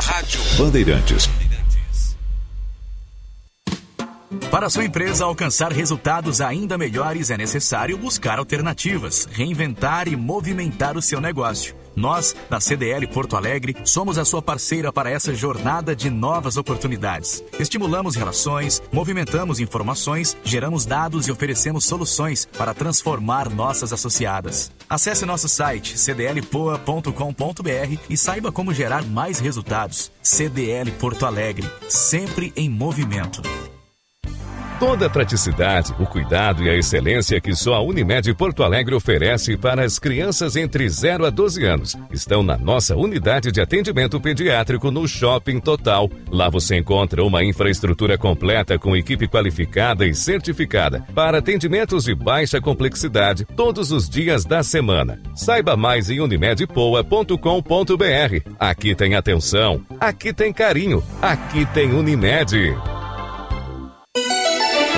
Rádio Bandeirantes. Para sua empresa alcançar resultados ainda melhores, é necessário buscar alternativas, reinventar e movimentar o seu negócio. Nós, da CDL Porto Alegre, somos a sua parceira para essa jornada de novas oportunidades. Estimulamos relações, movimentamos informações, geramos dados e oferecemos soluções para transformar nossas associadas. Acesse nosso site cdlpoa.com.br e saiba como gerar mais resultados. CDL Porto Alegre, sempre em movimento. Toda a praticidade, o cuidado e a excelência que só a Unimed Porto Alegre oferece para as crianças entre 0 a 12 anos estão na nossa unidade de atendimento pediátrico no Shopping Total. Lá você encontra uma infraestrutura completa com equipe qualificada e certificada para atendimentos de baixa complexidade todos os dias da semana. Saiba mais em unimedpoa.com.br. Aqui tem atenção, aqui tem carinho, aqui tem Unimed.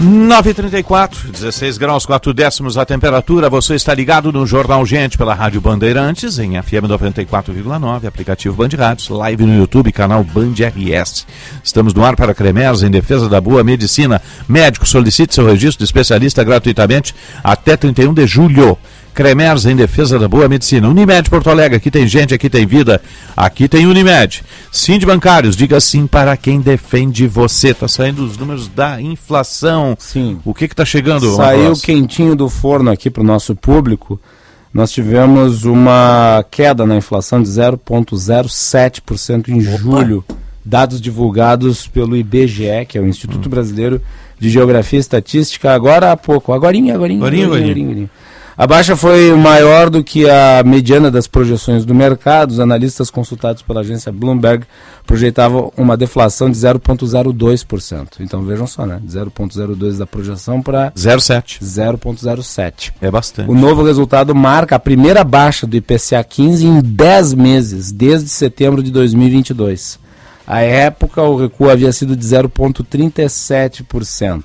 9h34, 16 graus, 4 décimos a temperatura. Você está ligado no Jornal Gente pela Rádio Bandeirantes, em FM 94,9, aplicativo Band Rádios, live no YouTube, canal Band RS. Estamos no ar para Cremers, em defesa da boa medicina. Médico, solicite seu registro de especialista gratuitamente até 31 de julho. Cremers em defesa da boa medicina. Unimed Porto Alegre, aqui tem gente, aqui tem vida, aqui tem Unimed. Sim de bancários, diga sim para quem defende você. Tá saindo os números da inflação. Sim. O que que tá chegando? Saiu quentinho do forno aqui para o nosso público. Nós tivemos uma queda na inflação de 0,07% em julho. Dados divulgados pelo IBGE, que é o Instituto Brasileiro de Geografia e Estatística, agora há pouco. Agorinha, agorinha, Agorinha, agorinha. agorinha. A baixa foi maior do que a mediana das projeções do mercado. Os analistas consultados pela agência Bloomberg projetavam uma deflação de 0,02%. Então vejam só, né? 0,02% da projeção para 0,7. 0,07. É bastante. O novo resultado marca a primeira baixa do IPCA 15 em 10 meses, desde setembro de 2022. À época, o recuo havia sido de 0,37%.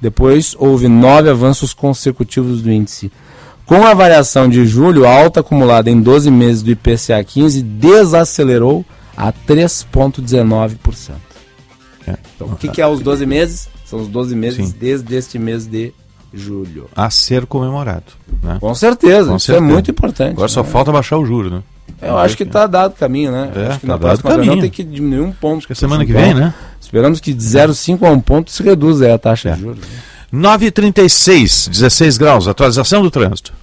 Depois, houve nove avanços consecutivos do índice. Com a variação de julho, a alta acumulada em 12 meses do IPCA 15 desacelerou a 3,19%. É. Então, o que, que é os 12 meses? São os 12 meses desde este mês de julho. A ser comemorado. Né? Com certeza, Com isso certeza. é muito importante. Agora só né? falta baixar o juro, né? Eu acho que está dado o caminho, né? É, acho que tá dado caminho. tem que diminuir um ponto. Acho que é semana que vem, né? Esperamos que de 0,5 a 1 ponto se reduza a taxa de juros. 9h36, 16 graus, atualização do trânsito.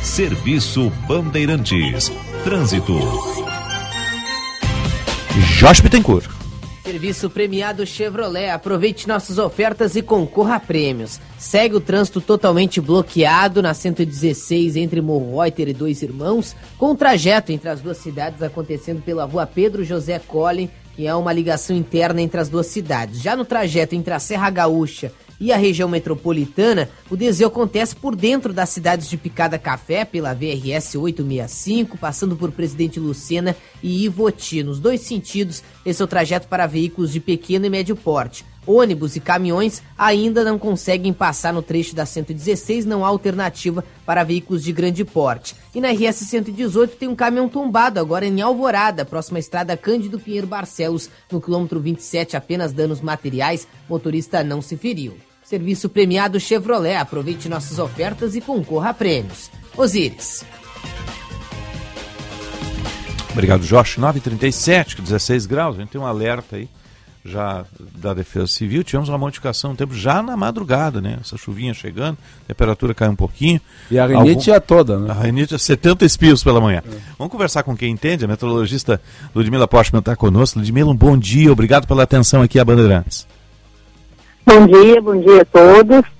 Serviço Bandeirantes. Trânsito. Jorge Bittencourt. Serviço premiado Chevrolet. Aproveite nossas ofertas e concorra a prêmios. Segue o trânsito totalmente bloqueado na 116 entre Morro Reuter e Dois Irmãos, com o trajeto entre as duas cidades acontecendo pela rua Pedro José Collin, que é uma ligação interna entre as duas cidades. Já no trajeto entre a Serra Gaúcha e a região metropolitana, o desvio acontece por dentro das cidades de Picada Café, pela VRS 865, passando por Presidente Lucena e Ivoti. Nos dois sentidos, esse é o trajeto para veículos de pequeno e médio porte. Ônibus e caminhões ainda não conseguem passar no trecho da 116, não há alternativa para veículos de grande porte. E na RS 118 tem um caminhão tombado agora em Alvorada, próxima à estrada Cândido Pinheiro Barcelos, no quilômetro 27, apenas danos materiais, motorista não se feriu. Serviço premiado Chevrolet, aproveite nossas ofertas e concorra a prêmios. Osíris. Obrigado, Josh. 9h37, 16 graus, a gente tem um alerta aí já da Defesa Civil. Tivemos uma modificação no tempo já na madrugada, né? Essa chuvinha chegando, a temperatura caiu um pouquinho. E a rinite Algum... é toda, né? A rinite é 70 espios pela manhã. É. Vamos conversar com quem entende, a meteorologista Ludmila Postman está conosco. Ludmila, um bom dia, obrigado pela atenção aqui a Bandeirantes. Bom dia, bom dia a todos.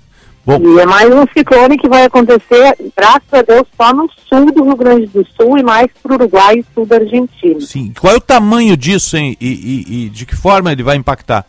Bom. E é mais um ciclone que vai acontecer, graças a Deus, só no sul do Rio Grande do Sul e mais para o Uruguai e sul da Argentina. Sim. Qual é o tamanho disso, hein? E, e, e, de que forma ele vai impactar?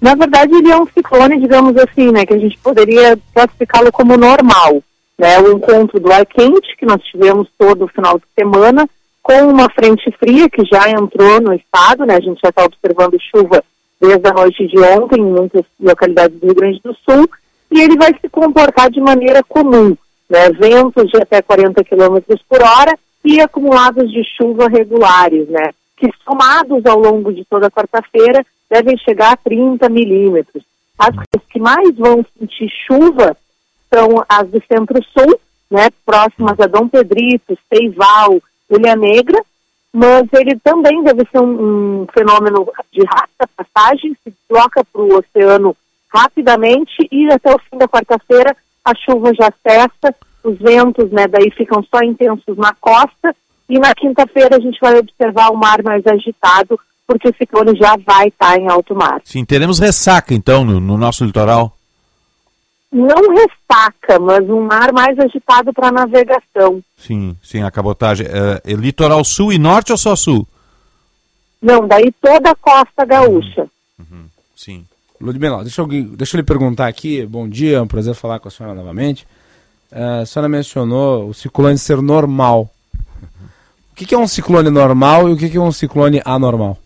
Na verdade, ele é um ciclone, digamos assim, né? Que a gente poderia classificá-lo como normal. Né? O encontro do ar quente, que nós tivemos todo o final de semana, com uma frente fria que já entrou no estado, né? A gente já está observando chuva desde a noite de ontem em muitas localidades do Rio Grande do Sul e ele vai se comportar de maneira comum, né? ventos de até 40 km por hora e acumulados de chuva regulares, né? que somados ao longo de toda quarta-feira devem chegar a 30 milímetros. As que mais vão sentir chuva são as do centro-sul, né, próximas a Dom Pedrito, Seival, Ilha Negra, mas ele também deve ser um, um fenômeno de rápida passagem, se desloca para o oceano rapidamente e até o fim da quarta-feira a chuva já cessa, os ventos né, daí ficam só intensos na costa e na quinta-feira a gente vai observar o mar mais agitado porque o ciclone já vai estar em alto mar. Sim, teremos ressaca então no, no nosso litoral? Não ressaca, mas um mar mais agitado para navegação. Sim, sim, a cabotagem. É, é, litoral sul e norte ou só sul? Não, daí toda a costa gaúcha. Uhum, uhum, sim. Ludmila, deixa eu, deixa eu lhe perguntar aqui, bom dia, é um prazer falar com a senhora novamente. Uh, a senhora mencionou o ciclone ser normal. O que, que é um ciclone normal e o que, que é um ciclone anormal?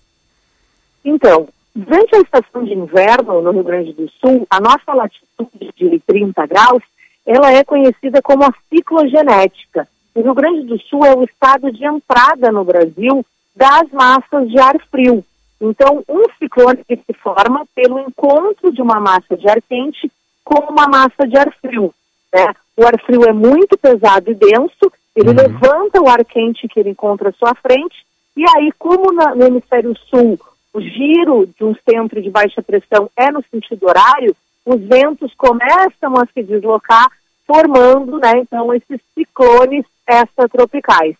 Então, durante a estação de inverno no Rio Grande do Sul, a nossa latitude de 30 graus, ela é conhecida como a ciclogenética. O Rio Grande do Sul é o estado de entrada no Brasil das massas de ar frio. Então, um ciclone que se forma pelo encontro de uma massa de ar quente com uma massa de ar frio. Né? O ar frio é muito pesado e denso, ele uhum. levanta o ar quente que ele encontra à sua frente, e aí, como na, no hemisfério sul o giro de um centro de baixa pressão é no sentido horário, os ventos começam a se deslocar, formando, né, então, esses ciclones extratropicais.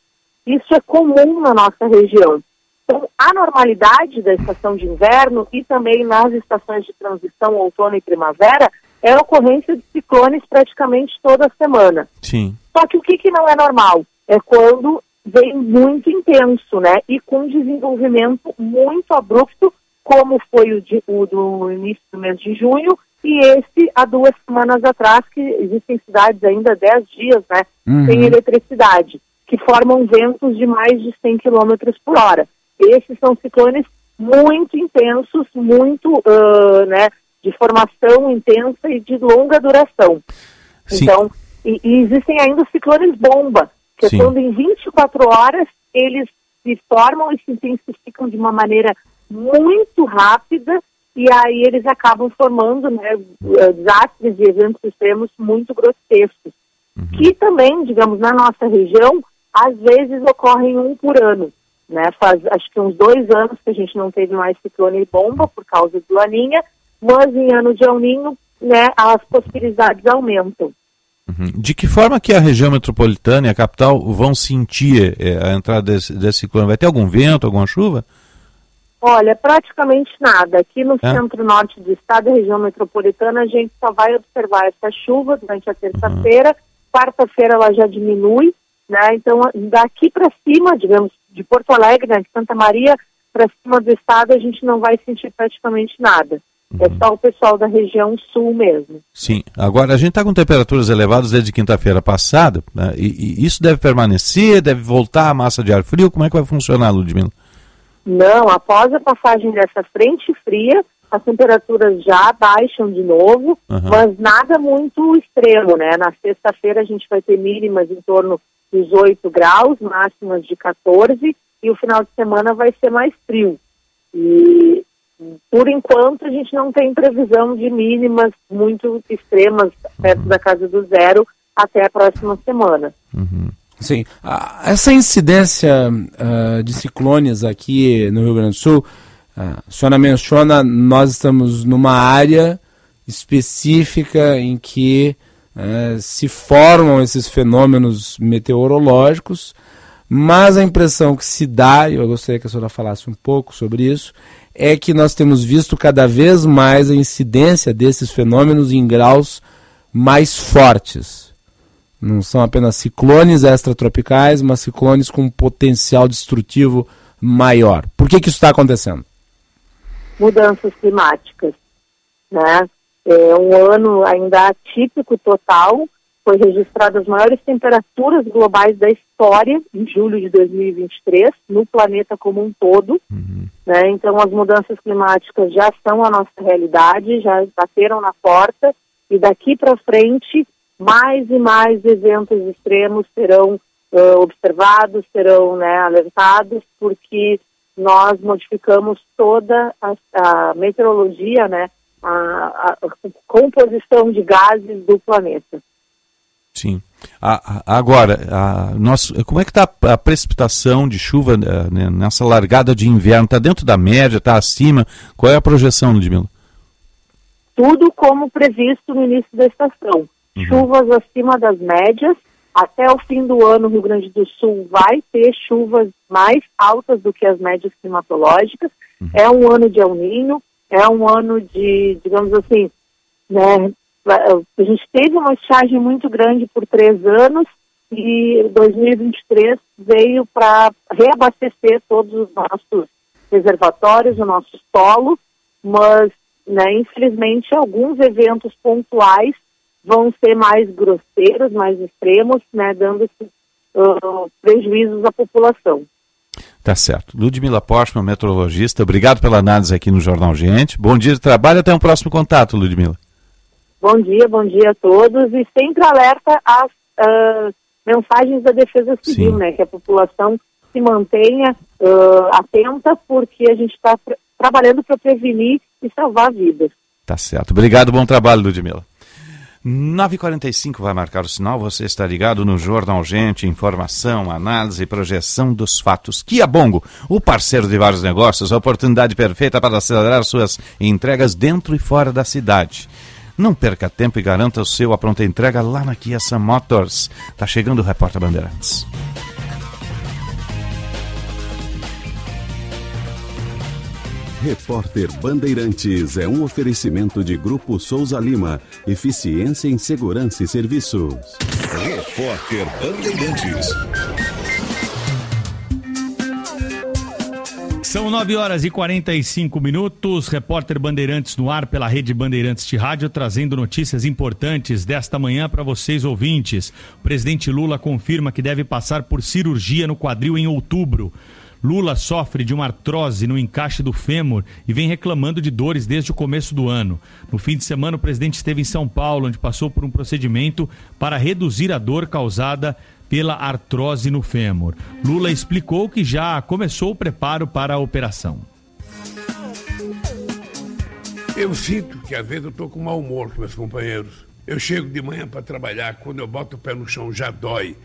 Isso é comum na nossa região. Então, a normalidade da estação de inverno e também nas estações de transição, outono e primavera, é a ocorrência de ciclones praticamente toda semana. Sim. Só que o que, que não é normal? É quando vem muito intenso, né? E com desenvolvimento muito abrupto, como foi o, de, o do início do mês de junho, e esse há duas semanas atrás, que existem cidades ainda dez dias, né? Uhum. Sem eletricidade, que formam ventos de mais de 100 km por hora. Esses são ciclones muito intensos, muito, uh, né, de formação intensa e de longa duração. Sim. Então, e, e, existem ainda os ciclones bomba, que Sim. é quando em 24 horas eles se formam e se intensificam de uma maneira muito rápida e aí eles acabam formando né, desastres e eventos extremos muito grotescos, uhum. que também, digamos, na nossa região, às vezes ocorrem um por ano. Né? Faz acho que uns dois anos que a gente não teve mais ciclone e bomba por causa do Laninha, mas em ano de El Ninho, né, as possibilidades aumentam. Uhum. De que forma que a região metropolitana e a capital vão sentir é, a entrada desse, desse ciclone? Vai ter algum vento, alguma chuva? Olha, praticamente nada. Aqui no É? centro-norte do estado e região metropolitana, a gente só vai observar essa chuva durante a terça-feira. Quarta-feira ela já diminui, né? Então, daqui para cima, digamos, de Porto Alegre, né, de Santa Maria, para cima do estado, a gente não vai sentir praticamente nada. É só o pessoal da região sul mesmo. Sim. Agora, a gente está com temperaturas elevadas desde quinta-feira passada, né? e, e isso deve permanecer, deve voltar a massa de ar frio? Como é que vai funcionar, Ludmila? Não, após a passagem dessa frente fria, as temperaturas já baixam de novo, Aham. mas nada muito extremo, né? Na sexta-feira a gente vai ter mínimas em torno dos 8 graus, máximas de 14, e o final de semana vai ser mais frio. E por enquanto a gente não tem previsão de mínimas muito extremas perto da casa do zero até a próxima semana. Sim. Ah, Essa incidência ah, de ciclones aqui no Rio Grande do Sul, ah, a senhora menciona, nós estamos numa área específica em que eh, se formam esses fenômenos meteorológicos, mas a impressão que se dá, e eu gostaria que a senhora falasse um pouco sobre isso, é que nós temos visto cada vez mais a incidência desses fenômenos em graus mais fortes. Não são apenas ciclones extratropicais, mas ciclones com potencial destrutivo maior. Por que, que isso está acontecendo? mudanças climáticas, né? É um ano ainda atípico total, foi registradas as maiores temperaturas globais da história em julho de 2023 no planeta como um todo, né? Então as mudanças climáticas já são a nossa realidade, já bateram na porta e daqui para frente mais e mais eventos extremos serão eh, observados, serão né, alertados, porque nós modificamos toda a, a meteorologia, né, a, a- composição de gases do planeta. Sim. A- a- agora, a- nós, como é que está a precipitação de chuva eh, né, nessa largada de inverno? Está dentro da média? Está acima? Qual é a projeção, Ludmila? Tudo como previsto no início da estação. Chuvas acima das médias. Até o fim do ano, o Rio Grande do Sul vai ter chuvas mais altas do que as médias climatológicas. É um ano de El Ninho, é um ano de, digamos assim, né, a gente teve uma estiagem muito grande por três anos e 2023 veio para reabastecer todos os nossos reservatórios, o nosso solo, mas, né, infelizmente, alguns eventos pontuais vão ser mais grosseiros, mais extremos, né, dando ah, prejuízos à população. Tá certo. Ludmila Postman, meteorologista, obrigado pela análise aqui no Jornal Gente. Bom dia de trabalho, até um próximo contato, Ludmila. Bom dia, bom dia a todos e sempre alerta às ah, mensagens da Defesa Civil, né, que a população se mantenha ah, atenta porque a gente está trabalhando para prevenir e salvar vidas. Tá certo. Obrigado, bom trabalho, Ludmila. 9h45 vai marcar o sinal, você está ligado no Jornal Gente, informação, análise e projeção dos fatos. Kia Bongo, o parceiro de vários negócios, a oportunidade perfeita para acelerar suas entregas dentro e fora da cidade. Não perca tempo e garanta o seu a pronta entrega lá na Kia Sam Motors. Tá chegando o Repórter Bandeirantes. Repórter Bandeirantes é um oferecimento de Grupo Souza Lima. Eficiência em Segurança e Serviços. Repórter Bandeirantes. São 9 horas e 45 minutos. Repórter Bandeirantes no ar pela rede Bandeirantes de Rádio, trazendo notícias importantes desta manhã para vocês ouvintes. O presidente Lula confirma que deve passar por cirurgia no quadril em outubro. Lula sofre de uma artrose no encaixe do fêmur e vem reclamando de dores desde o começo do ano. No fim de semana, o presidente esteve em São Paulo, onde passou por um procedimento para reduzir a dor causada pela artrose no fêmur. Lula explicou que já começou o preparo para a operação. Eu sinto que às vezes eu estou com mau humor com meus companheiros. Eu chego de manhã para trabalhar, quando eu boto o pé no chão já dói.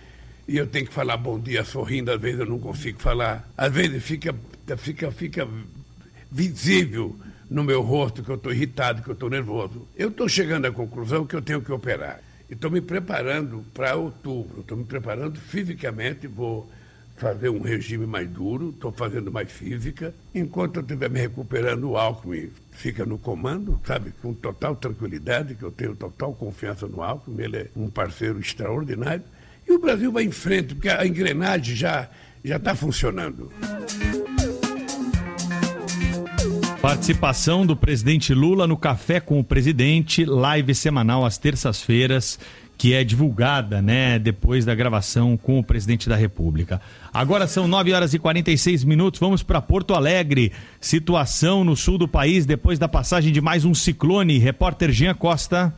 E eu tenho que falar bom dia sorrindo, às vezes eu não consigo falar. Às vezes fica, fica, fica visível no meu rosto que eu estou irritado, que eu estou nervoso. Eu estou chegando à conclusão que eu tenho que operar. E estou me preparando para outubro. Estou me preparando fisicamente, vou fazer um regime mais duro, estou fazendo mais física. Enquanto eu estiver me recuperando, o Alckmin fica no comando, sabe, com total tranquilidade, que eu tenho total confiança no Alckmin, ele é um parceiro extraordinário. E o Brasil vai em frente, porque a engrenagem já está funcionando. Participação do presidente Lula no Café com o Presidente, live semanal às terças-feiras, que é divulgada, né, depois da gravação com o presidente da República. Agora são 9 horas e 46 minutos, vamos para Porto Alegre. Situação no sul do país depois da passagem de mais um ciclone. Repórter Jean Costa.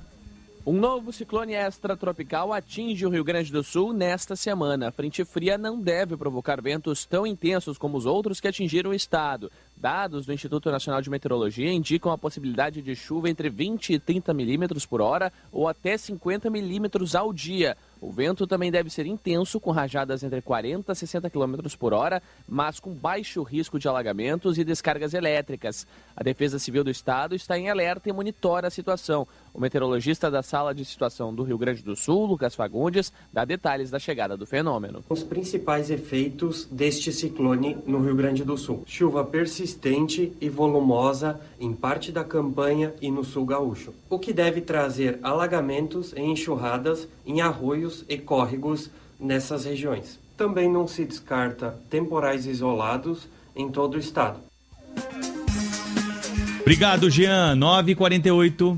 Um novo ciclone extratropical atinge o Rio Grande do Sul nesta semana. A frente fria não deve provocar ventos tão intensos como os outros que atingiram o estado. Dados do Instituto Nacional de Meteorologia indicam a possibilidade de chuva entre 20 e 30 milímetros por hora ou até 50 milímetros ao dia. O vento também deve ser intenso, com rajadas entre 40 e 60 km por hora, mas com baixo risco de alagamentos e descargas elétricas. A Defesa Civil do Estado está em alerta e monitora a situação. O meteorologista da Sala de Situação do Rio Grande do Sul, Lucas Fagundes, dá detalhes da chegada do fenômeno. Os principais efeitos deste ciclone no Rio Grande do Sul: chuva persistente e volumosa em parte da campanha e no sul gaúcho, o que deve trazer alagamentos e enxurradas em arroios e córregos nessas regiões. Também não se descarta temporais isolados em todo o estado. Obrigado, Jean. 9h48.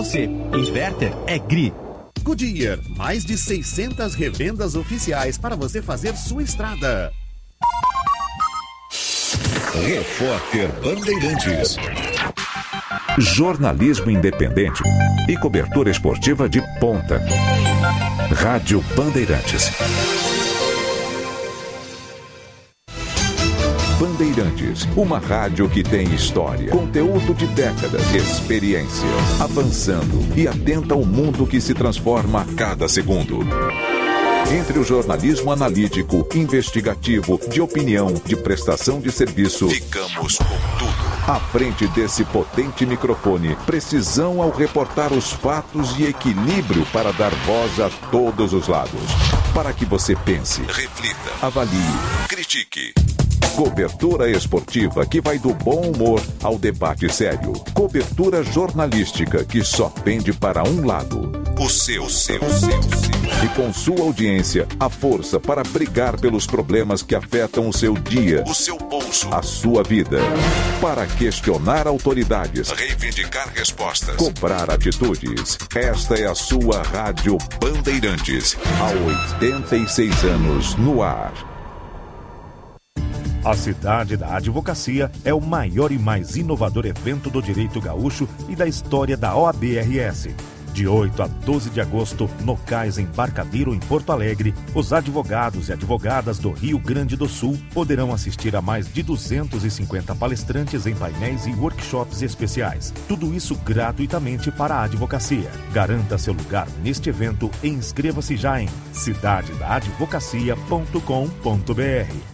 Inverter é GRI. Goodyear, mais de 600 revendas oficiais para você fazer sua estrada. Repórter Bandeirantes. Jornalismo independente e cobertura esportiva de ponta. Rádio Bandeirantes. Bandeirantes, uma rádio que tem história, conteúdo de décadas, experiência, avançando e atenta ao mundo que se transforma a cada segundo. Entre o jornalismo analítico, investigativo, de opinião, de prestação de serviço, ficamos com tudo. À frente desse potente microfone, precisão ao reportar os fatos e equilíbrio para dar voz a todos os lados. Para que você pense, reflita, avalie, critique. Cobertura esportiva que vai do bom humor ao debate sério. Cobertura jornalística que só pende para um lado. O seu, seu, seu, seu. E com sua audiência, a força para brigar pelos problemas que afetam o seu dia, o seu bolso, a sua vida. Para questionar autoridades, reivindicar respostas, cobrar atitudes. Esta é a sua Rádio Bandeirantes. Há 86 anos no ar. A Cidade da Advocacia é o maior e mais inovador evento do direito gaúcho e da história da OABRS. De 8 a 12 de agosto, no Cais Embarcadero, em Porto Alegre, os advogados e advogadas do Rio Grande do Sul poderão assistir a mais de 250 palestrantes em painéis e workshops especiais. Tudo isso gratuitamente para a advocacia. Garanta seu lugar neste evento e inscreva-se já em cidadedaadvocacia.com.br.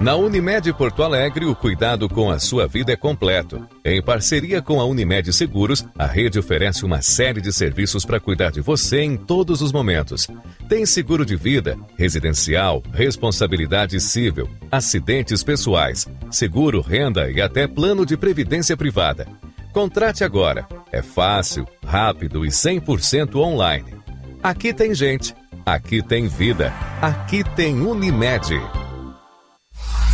Na Unimed Porto Alegre, o cuidado com a sua vida é completo. Em parceria com a Unimed Seguros, a rede oferece uma série de serviços para cuidar de você em todos os momentos. Tem seguro de vida, residencial, responsabilidade civil, acidentes pessoais, seguro renda e até plano de previdência privada. Contrate agora. É fácil, rápido e 100% online. Aqui tem gente. Aqui tem vida. Aqui tem Unimed.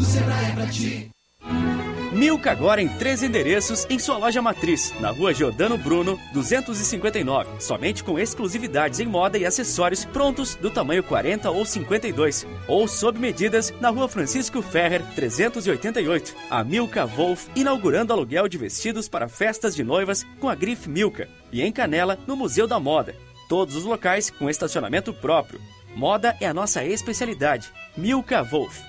O Sebrae é pra ti. Milka agora em três endereços em sua loja matriz, na rua Giordano Bruno, 259, somente com exclusividades em moda e acessórios prontos do tamanho 40 ou 52, ou sob medidas na rua Francisco Ferrer, 388. A Milka Wolf inaugurando aluguel de vestidos para festas de noivas com a grife Milka, e em Canela, no Museu da Moda. Todos os locais com estacionamento próprio. Moda é a nossa especialidade. Milka Wolf.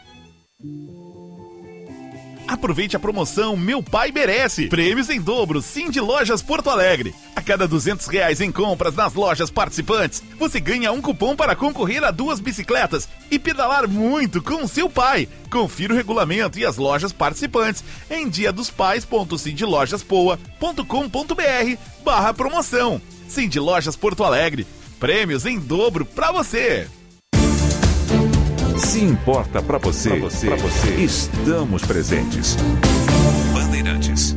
Aproveite a promoção Meu Pai Merece. Prêmios em dobro, Sim de Lojas Porto Alegre. A cada 200 reais em compras nas lojas participantes, você ganha um cupom para concorrer a duas bicicletas e pedalar muito com seu pai. Confira o regulamento e as lojas participantes em diadospais.cindlojaspoa.com.br barra promoção. Sim de Lojas Porto Alegre. Prêmios em dobro para você. Se importa para você, pra você, pra você, estamos presentes. Bandeirantes.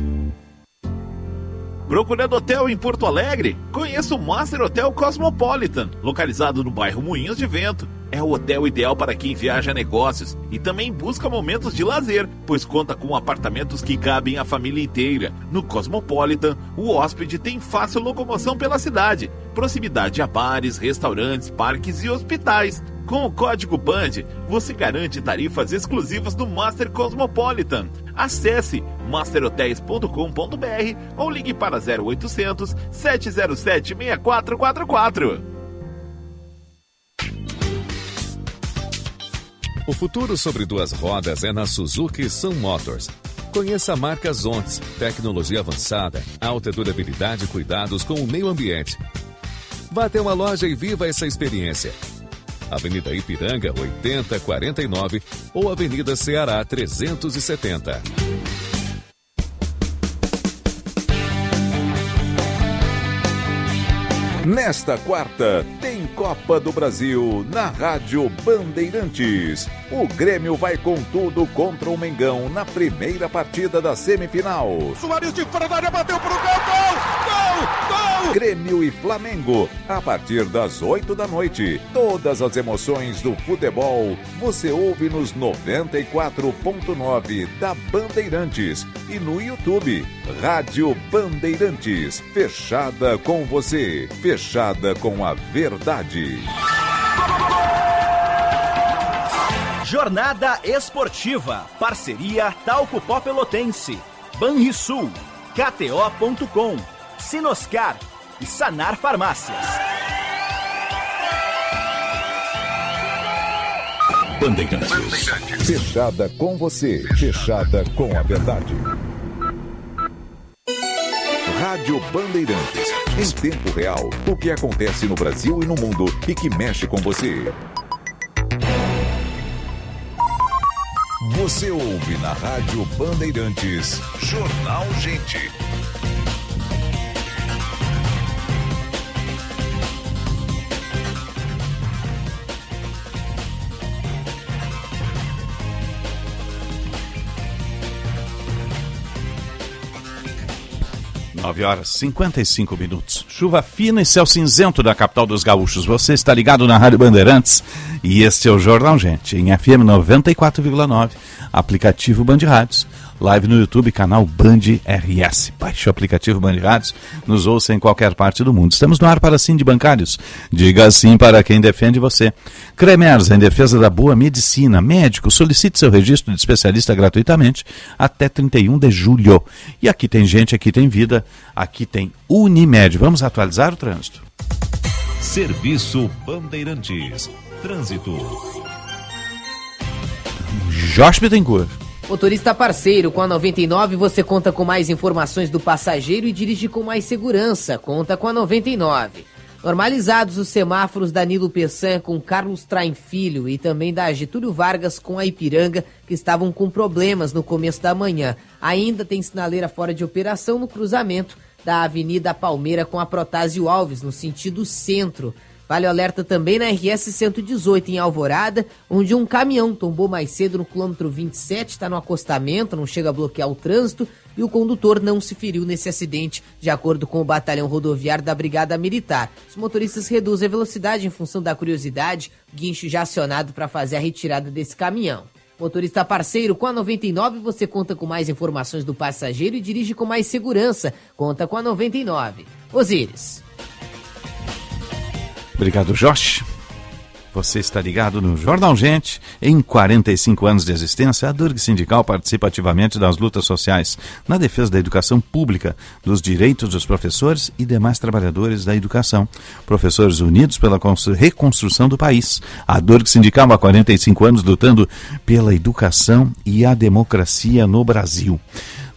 Procurando hotel em Porto Alegre? Conheça o Master Hotel Cosmopolitan, localizado no bairro Moinhos de Vento. É o hotel ideal para quem viaja negócios e também busca momentos de lazer, pois conta com apartamentos que cabem a família inteira. No Cosmopolitan, o hóspede tem fácil locomoção pela cidade, proximidade a bares, restaurantes, parques e hospitais. Com o código BAND, você garante tarifas exclusivas do Master Cosmopolitan. Acesse masterhotels.com.br ou ligue para 0800 707 6444. O futuro sobre duas rodas é na Suzuki Sun Motors. Conheça a marca Zontes, tecnologia avançada, alta durabilidade e cuidados com o meio ambiente. Vá até uma loja e viva essa experiência. Avenida Ipiranga 8049 ou Avenida Ceará 370. Nesta quarta, tem Copa do Brasil na Rádio Bandeirantes. O Grêmio vai com tudo contra o Mengão na primeira partida da semifinal. Soares de fora da área bateu pro gol, gol, gol, gol! Grêmio e Flamengo, a partir das 8 da noite. Todas as emoções do futebol você ouve nos 94.9 da Bandeirantes e no YouTube. Rádio Bandeirantes, fechada com você, fechada com a verdade. Jornada Esportiva. Parceria Talco Pó Pelotense. Banrisul. KTO.com. Sinoscar. E Sanar Farmácias. Bandeirantes. Fechada com você, fechada com a verdade. Rádio Bandeirantes. Em tempo real, o que acontece no Brasil e no mundo e que mexe com você. Você ouve na Rádio Bandeirantes. Jornal Gente. Nove horas 55 minutos. Chuva fina e céu cinzento da capital dos gaúchos. Você está ligado na Rádio Bandeirantes e este é o Jornal Gente, em FM 94,9, aplicativo Band Rádios, live no YouTube, canal Band RS. Baixe o aplicativo Band Rádios, nos ouça em qualquer parte do mundo. Estamos no ar para sim de bancários. Diga sim para quem defende você. Cremers, em defesa da boa medicina. Médico, solicite seu registro de especialista gratuitamente até 31 de julho. E aqui tem gente, aqui tem vida, aqui tem Unimed. Vamos atualizar o trânsito. Serviço Bandeirantes. Trânsito. Jorge Bittencourt. Motorista parceiro, com a 99 você conta com mais informações do passageiro e dirige com mais segurança. Conta com a 99. Normalizados os semáforos Danilo Peçanha com Carlos Traem Filho e também da Getúlio Vargas com a Ipiranga, que estavam com problemas no começo da manhã. Ainda tem sinaleira fora de operação no cruzamento da Avenida Palmeira com a Protásio Alves, no sentido centro. Vale o alerta também na RS 118 em Alvorada, onde um caminhão tombou mais cedo no quilômetro 27, está no acostamento, não chega a bloquear o trânsito e o condutor não se feriu nesse acidente, de acordo com o batalhão rodoviário da Brigada Militar. Os motoristas reduzem a velocidade em função da curiosidade, guincho já acionado para fazer a retirada desse caminhão. Motorista parceiro, com a 99 você conta com mais informações do passageiro e dirige com mais segurança. Conta com a 99. Osíris. Obrigado, Josh. Você está ligado no Jornal Gente. Em 45 anos de existência, a Durg Sindical participa ativamente das lutas sociais na defesa da educação pública, dos direitos dos professores e demais trabalhadores da educação. Professores unidos pela reconstrução do país. A Durg Sindical há 45 anos lutando pela educação e a democracia no Brasil.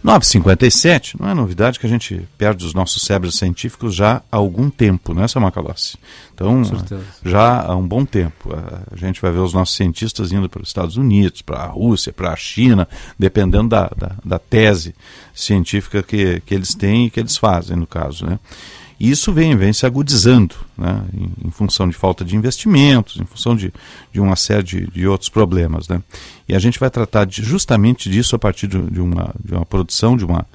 9h57, não é novidade que a gente perde os nossos cérebros científicos já há algum tempo, não é, Samuel Calossi? Então, já há um bom tempo. A gente vai ver os nossos cientistas indo para os Estados Unidos, para a Rússia, para a China, dependendo da, da, da, tese científica que, que eles têm e que eles fazem, no caso, né? E isso vem, vem se agudizando, né, em, em, função de falta de investimentos, em função de, de uma série de, de outros problemas. Né. E a gente vai tratar de, justamente disso a partir de, de, uma, de uma produção, de uma,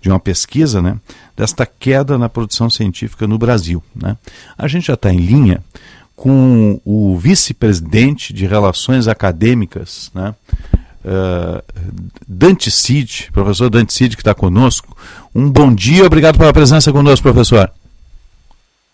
de uma pesquisa, né, desta queda na produção científica no Brasil. Né. A gente já está em linha com o vice-presidente de Relações Acadêmicas, né, uh, Dante Cid, professor Dante Cid, que está conosco. Um bom dia, obrigado pela presença conosco, professor.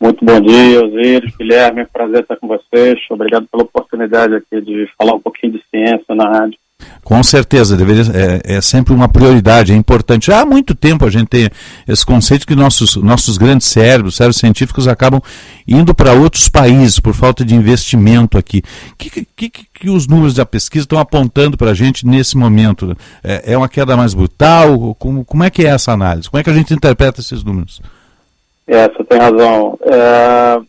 Muito bom dia, Osiris, Guilherme, prazer estar com vocês. Obrigado pela oportunidade aqui de falar um pouquinho de ciência na rádio. Com certeza, deveria, é, é, sempre uma prioridade, é importante. Há muito tempo a gente tem esse conceito que nossos, nossos grandes cérebros, cérebros científicos, acabam indo para outros países por falta de investimento aqui. O que, que, que, os números da pesquisa estão apontando para a gente nesse momento? É, é, uma queda mais brutal? Como, como é que é essa análise? Como é que a gente interpreta esses números? É, você tem razão. É,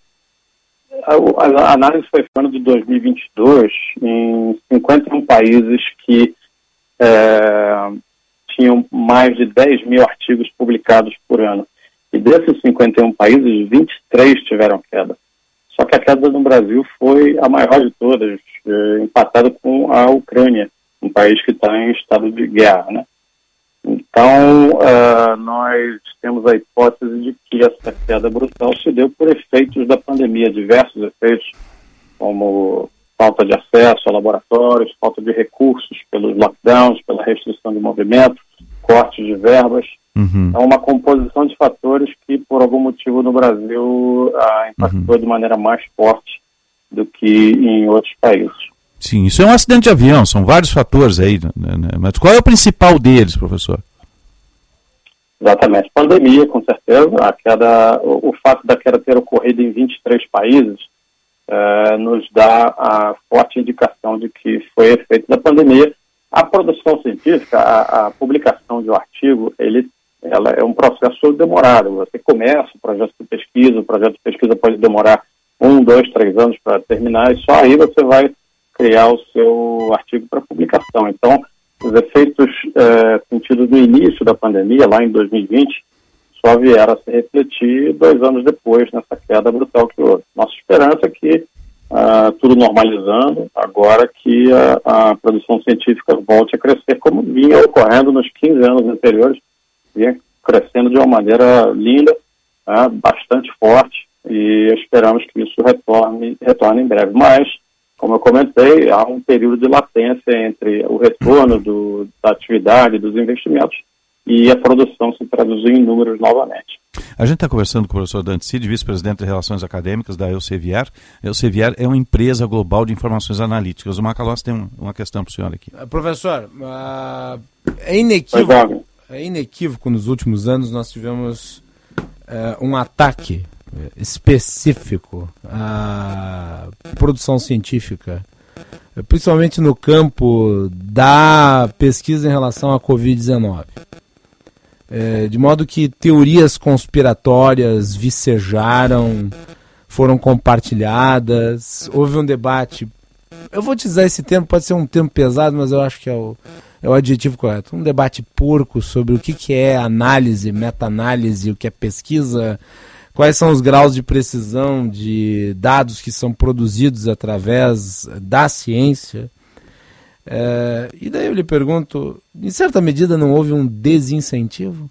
a, a, análise foi feita de 2022 em 51 países que é, tinham mais de 10 mil artigos publicados por ano. E desses 51 países, 23 tiveram queda. Só que a queda no Brasil foi a maior de todas, é, empatada com a Ucrânia, um país que está em estado de guerra. Né? Então, uh, nós temos a hipótese de que essa queda brutal se deu por efeitos da pandemia, diversos efeitos, como falta de acesso a laboratórios, falta de recursos pelos lockdowns, pela restrição de movimento, cortes de verbas. Uhum. É uma composição de fatores que, por algum motivo, no Brasil uh, impactou uhum. de maneira mais forte do que em outros países. Sim, isso é um acidente de avião, são vários fatores aí. Né, né? Mas qual é o principal deles, professor? Exatamente, pandemia, com certeza. A queda, o, o fato da queda ter ocorrido em 23 países eh, nos dá a forte indicação de que foi efeito da pandemia. A produção científica, a, a publicação de um artigo, ele, ela é um processo demorado. Você começa o projeto de pesquisa, o projeto de pesquisa pode demorar um, dois, três anos para terminar, e só aí você vai criar o seu artigo para publicação. Então, os efeitos é, sentidos no início da pandemia, lá em 2020, só vieram a se refletir dois anos depois, nessa queda brutal que houve. Nossa esperança é que uh, tudo normalizando, agora que a, a, produção científica volte a crescer, como vinha ocorrendo nos 15 anos anteriores, vinha crescendo de uma maneira linda, uh, bastante forte, e esperamos que isso retorne, retorne em breve. Mas como eu comentei, há um período de latência entre o retorno do, da atividade, dos investimentos, e a produção se traduzir em números novamente. A gente está conversando com o professor Dante Cid, vice-presidente de Relações Acadêmicas da Elsevier. A Elsevier é uma empresa global de informações analíticas. O Macalós tem uma questão para o senhor aqui. Uh, professor, uh, é, inequívoco, é inequívoco nos últimos anos nós tivemos uh, um ataque específico à produção científica, principalmente no campo da pesquisa em relação à Covid-19. É, de modo que teorias conspiratórias vicejaram, foram compartilhadas. Houve um debate. Eu vou utilizar esse termo, pode ser um termo pesado, mas eu acho que é o, é o adjetivo correto. Um debate porco sobre o que, que é análise, meta-análise, o que é pesquisa, quais são os graus de precisão de dados que são produzidos através da ciência. É, e daí eu lhe pergunto, em certa medida não houve um desincentivo?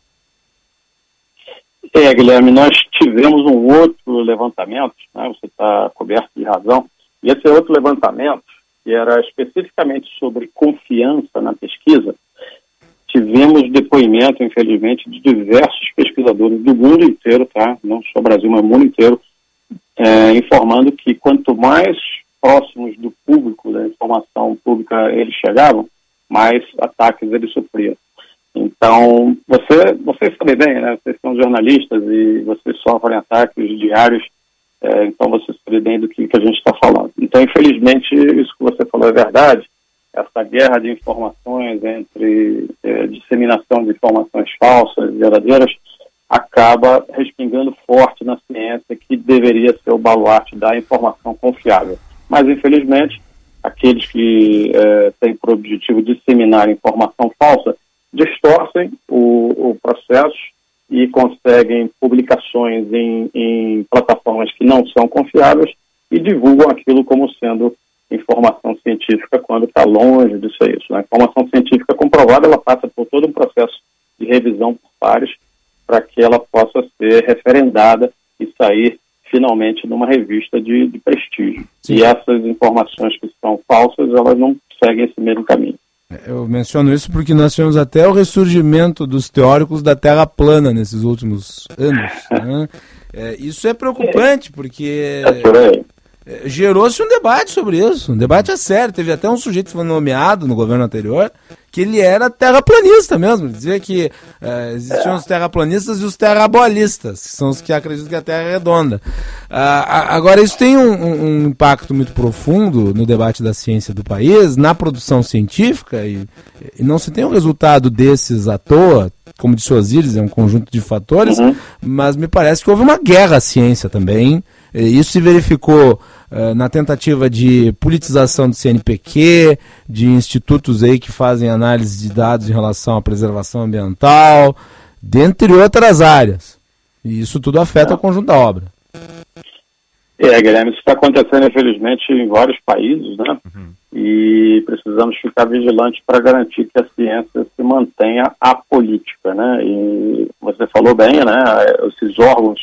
É, Guilherme, nós tivemos um outro levantamento, né, você está coberto de razão, e esse outro levantamento, que era especificamente sobre confiança na pesquisa, tivemos depoimento, infelizmente, de diversos pesquisadores do mundo inteiro, tá? não só Brasil, mas mundo inteiro, é, informando que quanto mais próximos do público, da informação pública eles chegavam, mais ataques eles sofriam. Então, você, vocês sabem bem, né? Vocês são jornalistas e vocês sofrem ataques diários, é, então vocês sabem bem do que, que a gente está falando. Então, infelizmente, isso que você falou é verdade. Essa guerra de informações entre é, disseminação de informações falsas e verdadeiras acaba respingando forte na ciência que deveria ser o baluarte da informação confiável. Mas, infelizmente, aqueles que é, têm por objetivo disseminar informação falsa distorcem o, o processo e conseguem publicações em, em plataformas que não são confiáveis e divulgam aquilo como sendo informação científica quando está longe de ser isso. A né? informação científica comprovada, ela passa por todo um processo de revisão por pares para que ela possa ser referendada e sair finalmente numa revista de, de prestígio. Sim. E essas informações que são falsas, elas não seguem esse mesmo caminho. Eu menciono isso porque nós tivemos até o ressurgimento dos teóricos da Terra plana nesses últimos anos. Né? *laughs* É, isso é preocupante, porque é, é, gerou-se um debate sobre isso. Um debate é sério. Teve até um sujeito que foi nomeado no governo anterior que ele era terraplanista mesmo. Dizia que uh, existiam os terraplanistas e os terrabolistas, que são os que acreditam que a Terra é redonda. Uh, agora, isso tem um, um, impacto muito profundo no debate da ciência do país, na produção científica, e, e não se tem um resultado desses à toa, como disse Osíris, é um conjunto de fatores, uhum. mas me parece que houve uma guerra à ciência também. Isso se verificou uh, na tentativa de politização do CNPq, de institutos aí que fazem análise de dados em relação à preservação ambiental, dentre outras áreas. E isso tudo afeta o conjunto da obra. É, Guilherme, isso está acontecendo, infelizmente, em vários países, né? Uhum. E precisamos ficar vigilantes para garantir que a ciência se mantenha apolítica, né? E você falou bem, né? Esses órgãos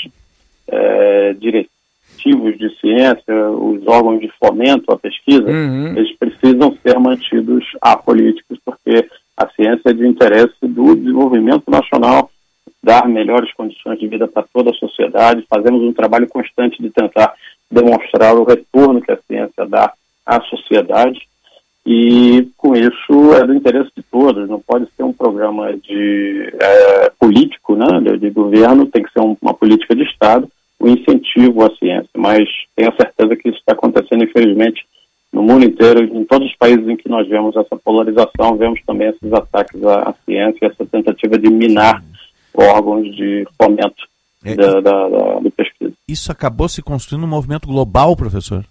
é, diretivos de ciência, os órgãos de fomento à pesquisa, uhum. eles precisam ser mantidos apolíticos, porque a ciência é de interesse do desenvolvimento nacional dar melhores condições de vida para toda a sociedade. Fazemos um trabalho constante de tentar demonstrar o retorno que a ciência dá à sociedade e com isso é do interesse de todos. Não pode ser um programa de é, político, né, de, de, governo, tem que ser um, uma política de Estado, o incentivo à ciência. Mas tenho certeza que isso está acontecendo, infelizmente, no mundo inteiro, em todos os países em que nós vemos essa polarização, vemos também esses ataques à, à ciência, essa tentativa de minar órgãos de fomento é, da, da, da, da pesquisa. Isso acabou se construindo um movimento global, professor?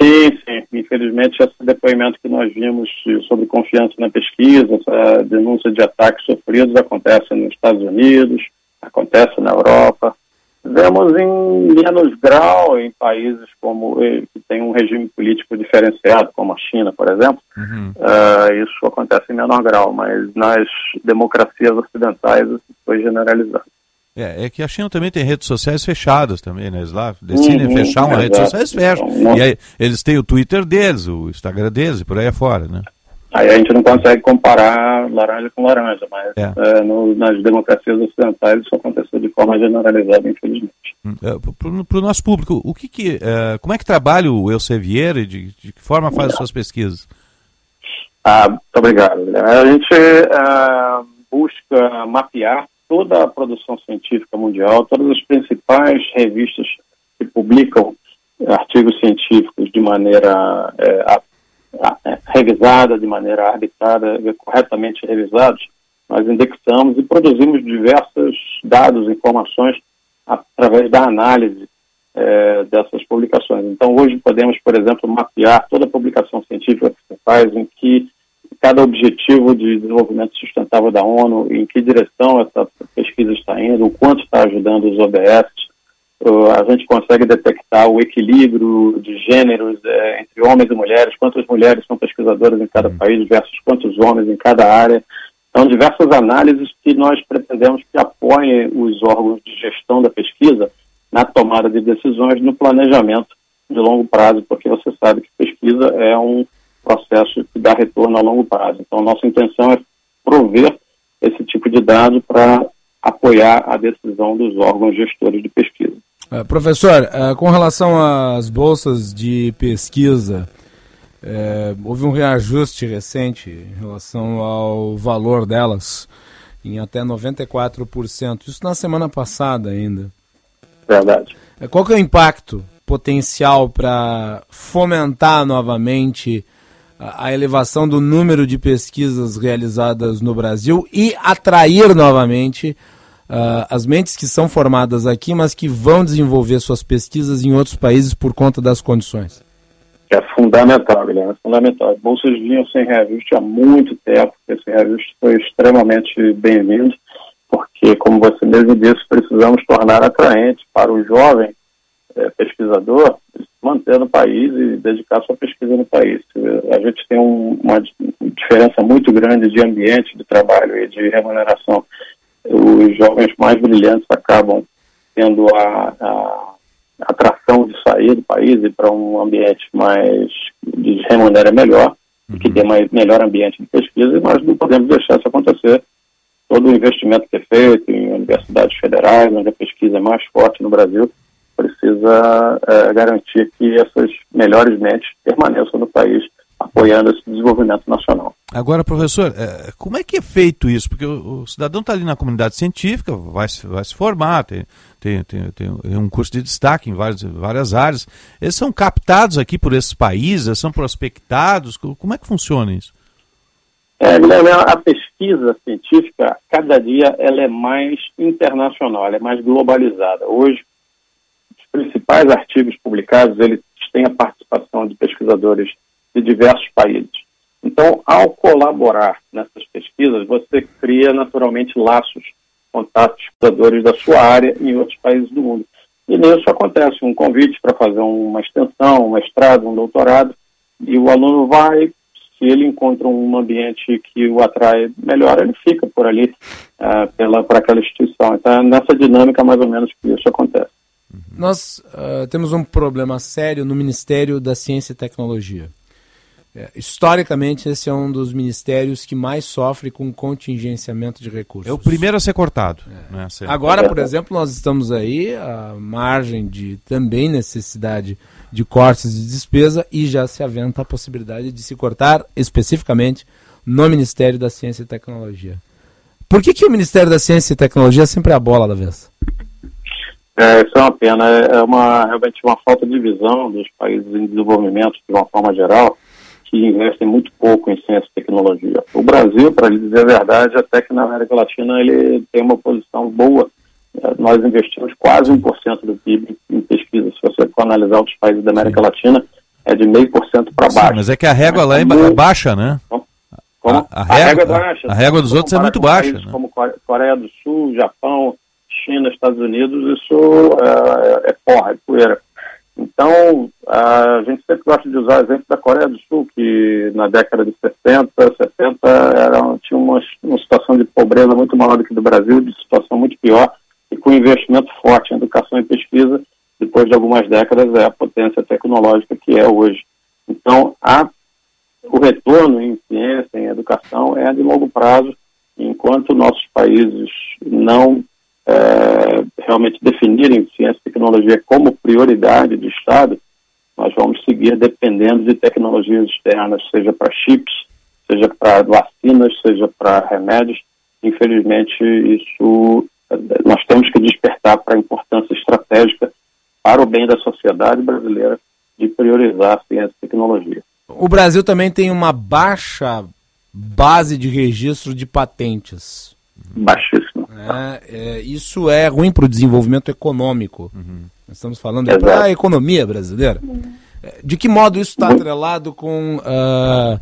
Sim, sim. Infelizmente, esse depoimento que nós vimos sobre confiança na pesquisa, essa denúncia de ataques sofridos acontece nos Estados Unidos, acontece na Europa. Vemos em menos grau em países como eh, que tem um regime político diferenciado, como a China, por exemplo. Uhum. Uh, isso acontece em menor grau, mas nas democracias ocidentais isso foi generalizado. É, é que a China também tem redes sociais fechadas também, né? Eles lá decidem uhum, fechar uma rede social, eles fecham. Então, e aí eles têm o Twitter deles, o Instagram deles e por aí afora, né? Aí a gente não consegue comparar laranja com laranja, mas é. É, no, nas democracias ocidentais isso aconteceu de forma generalizada, infelizmente. Hum, é, Para o nosso público, o que, que é, como é que trabalha o Elsevier e de, de que forma faz as suas pesquisas? Ah, muito obrigado. A gente é, busca mapear toda a produção científica mundial, todas as principais revistas que publicam artigos científicos de maneira é, é, revisada, de maneira arbitrada, corretamente revisados, nós indexamos e produzimos diversos dados, informações através da análise é, dessas publicações. Então, hoje podemos, por exemplo, mapear toda a publicação científica que se faz, em que cada objetivo de desenvolvimento sustentável da ONU, em que direção essa pesquisa está indo, o quanto está ajudando os OBS. A gente consegue detectar o equilíbrio de gêneros é, entre homens e mulheres, quantas mulheres são pesquisadoras em cada país versus quantos homens em cada área. Então, diversas análises que nós pretendemos que apoiem os órgãos de gestão da pesquisa na tomada de decisões, no planejamento de longo prazo, porque você sabe que pesquisa é um processo que dá retorno a longo prazo. Então, nossa intenção é prover esse tipo de dado para apoiar a decisão dos órgãos gestores de pesquisa. Uh, professor, uh, com relação às bolsas de pesquisa, uh, houve um reajuste recente em relação ao valor delas, em até 94%. Isso na semana passada ainda. Verdade. Qual que é o impacto potencial para fomentar novamente a elevação do número de pesquisas realizadas no Brasil e atrair novamente uh, as mentes que são formadas aqui, mas que vão desenvolver suas pesquisas em outros países por conta das condições. É fundamental, Guilherme, é fundamental. As bolsas vinham sem reajuste há muito tempo, esse reajuste foi extremamente bem-vindo, porque, como você mesmo disse, precisamos tornar atraente para o jovem é, pesquisador manter no país e dedicar sua pesquisa no país. A gente tem um, uma diferença muito grande de ambiente de trabalho e de remuneração. Os jovens mais brilhantes acabam tendo a, a atração de sair do país e para um ambiente mais de remunera melhor, uhum. que tem mais, melhor ambiente de pesquisa, e nós não podemos deixar isso acontecer. Todo o investimento que é feito em universidades federais, onde a pesquisa é mais forte no Brasil, precisa é, garantir que essas melhores mentes permaneçam no país, apoiando esse desenvolvimento nacional. Agora, professor, é, como é que é feito isso? Porque o, cidadão está ali na comunidade científica, vai, vai se formar, tem, tem, tem, tem, um curso de destaque em várias, várias áreas. Eles são captados aqui por esses países, são prospectados? Como é que funciona isso? É, a pesquisa científica, cada dia, ela é mais internacional, ela é mais globalizada. Hoje, principais artigos publicados, eles têm a participação de pesquisadores de diversos países. Então, ao colaborar nessas pesquisas, você cria naturalmente laços, contatos pesquisadores da sua área em outros países do mundo. E nisso acontece um convite para fazer uma extensão, um mestrado, um doutorado, e o aluno vai, se ele encontra um ambiente que o atrai melhor, ele fica por ali, uh, pela, por aquela instituição. Então, é nessa dinâmica, mais ou menos, que isso acontece. Nós uh, temos um problema sério no Ministério da Ciência e Tecnologia. É, historicamente, esse é um dos ministérios que mais sofre com contingenciamento de recursos. É o primeiro a ser cortado. É. Né? Agora, por exemplo, nós estamos aí à margem de também necessidade de cortes de despesa e já se aventa a possibilidade de se cortar especificamente no Ministério da Ciência e Tecnologia. Por que, que o Ministério da Ciência e Tecnologia é sempre a bola da vez? É, isso é uma pena. É, é uma, realmente uma falta de visão dos países em desenvolvimento, de uma forma geral, que investem muito pouco em ciência e tecnologia. O Brasil, para lhe dizer a verdade, até que na América Latina ele tem uma posição boa. É, nós investimos quase 1% do PIB em pesquisa. Se você for analisar outros países da América Sim. Latina, é de meio por cento para baixo. mas é que a régua lá é, é baixa, né? A, a, régua, a régua é baixa. A régua dos outros é muito baixa. Né? Como Coreia do Sul, Japão, China, Estados Unidos, isso é, é porra, é poeira. Então, a gente sempre gosta de usar o exemplo da Coreia do Sul, que na década de 60, 70, era, tinha uma, uma situação de pobreza muito maior do que do Brasil, de situação muito pior, e com investimento forte em educação e pesquisa, depois de algumas décadas, é a potência tecnológica que é hoje. Então, a, o retorno em ciência, em educação, é de longo prazo, enquanto nossos países não é, realmente definirem ciência e tecnologia como prioridade do Estado, nós vamos seguir dependendo de tecnologias externas, seja para chips, seja para vacinas, seja para remédios. Infelizmente, isso nós temos que despertar para a importância estratégica para o bem da sociedade brasileira de priorizar a ciência e tecnologia. O Brasil também tem uma baixa base de registro de patentes. Baixíssimo. É, é, isso é ruim para o desenvolvimento econômico. Uhum. Estamos falando para a economia brasileira. É, de que modo isso está atrelado com uh,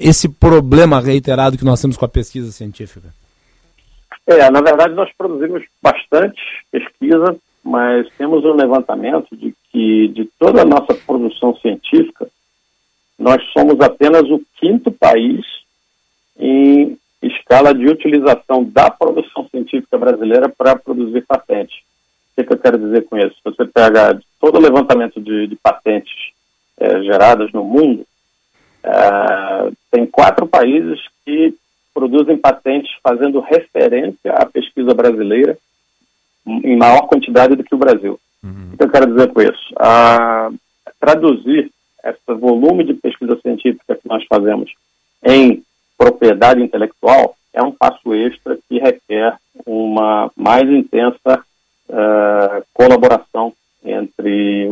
esse problema reiterado que nós temos com a pesquisa científica? É, na verdade, nós produzimos bastante pesquisa, mas temos um levantamento de que de toda a nossa produção científica, nós somos apenas o quinto país em escala de utilização da produção científica brasileira para produzir patentes. O que, que, eu quero dizer com isso? Você pega todo o levantamento de, de patentes é, geradas no mundo, é, tem quatro países que produzem patentes fazendo referência à pesquisa brasileira em maior quantidade do que o Brasil. Uhum. O que eu quero dizer com isso? Traduzir esse volume de pesquisa científica que nós fazemos em propriedade intelectual é um passo extra que requer uma mais intensa uh, colaboração entre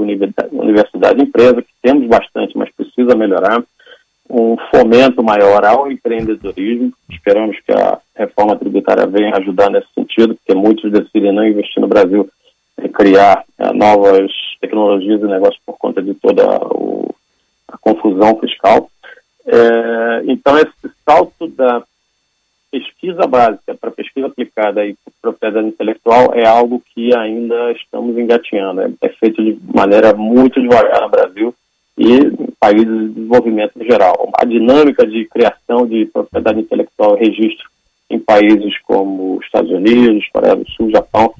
universidade e empresa, que temos bastante, mas precisa melhorar, um fomento maior ao empreendedorismo. Esperamos que a reforma tributária venha ajudar nesse sentido, porque muitos decidem não investir no Brasil e criar uh, novas tecnologias e negócios por conta de toda o, a confusão fiscal. É, então, esse salto da pesquisa básica para pesquisa aplicada e propriedade intelectual é algo que ainda estamos engatinhando. É, é, feito de maneira muito devagar no Brasil e em países de desenvolvimento em geral. A dinâmica de criação de propriedade intelectual e registro em países como Estados Unidos, Coreia do Sul, Japão,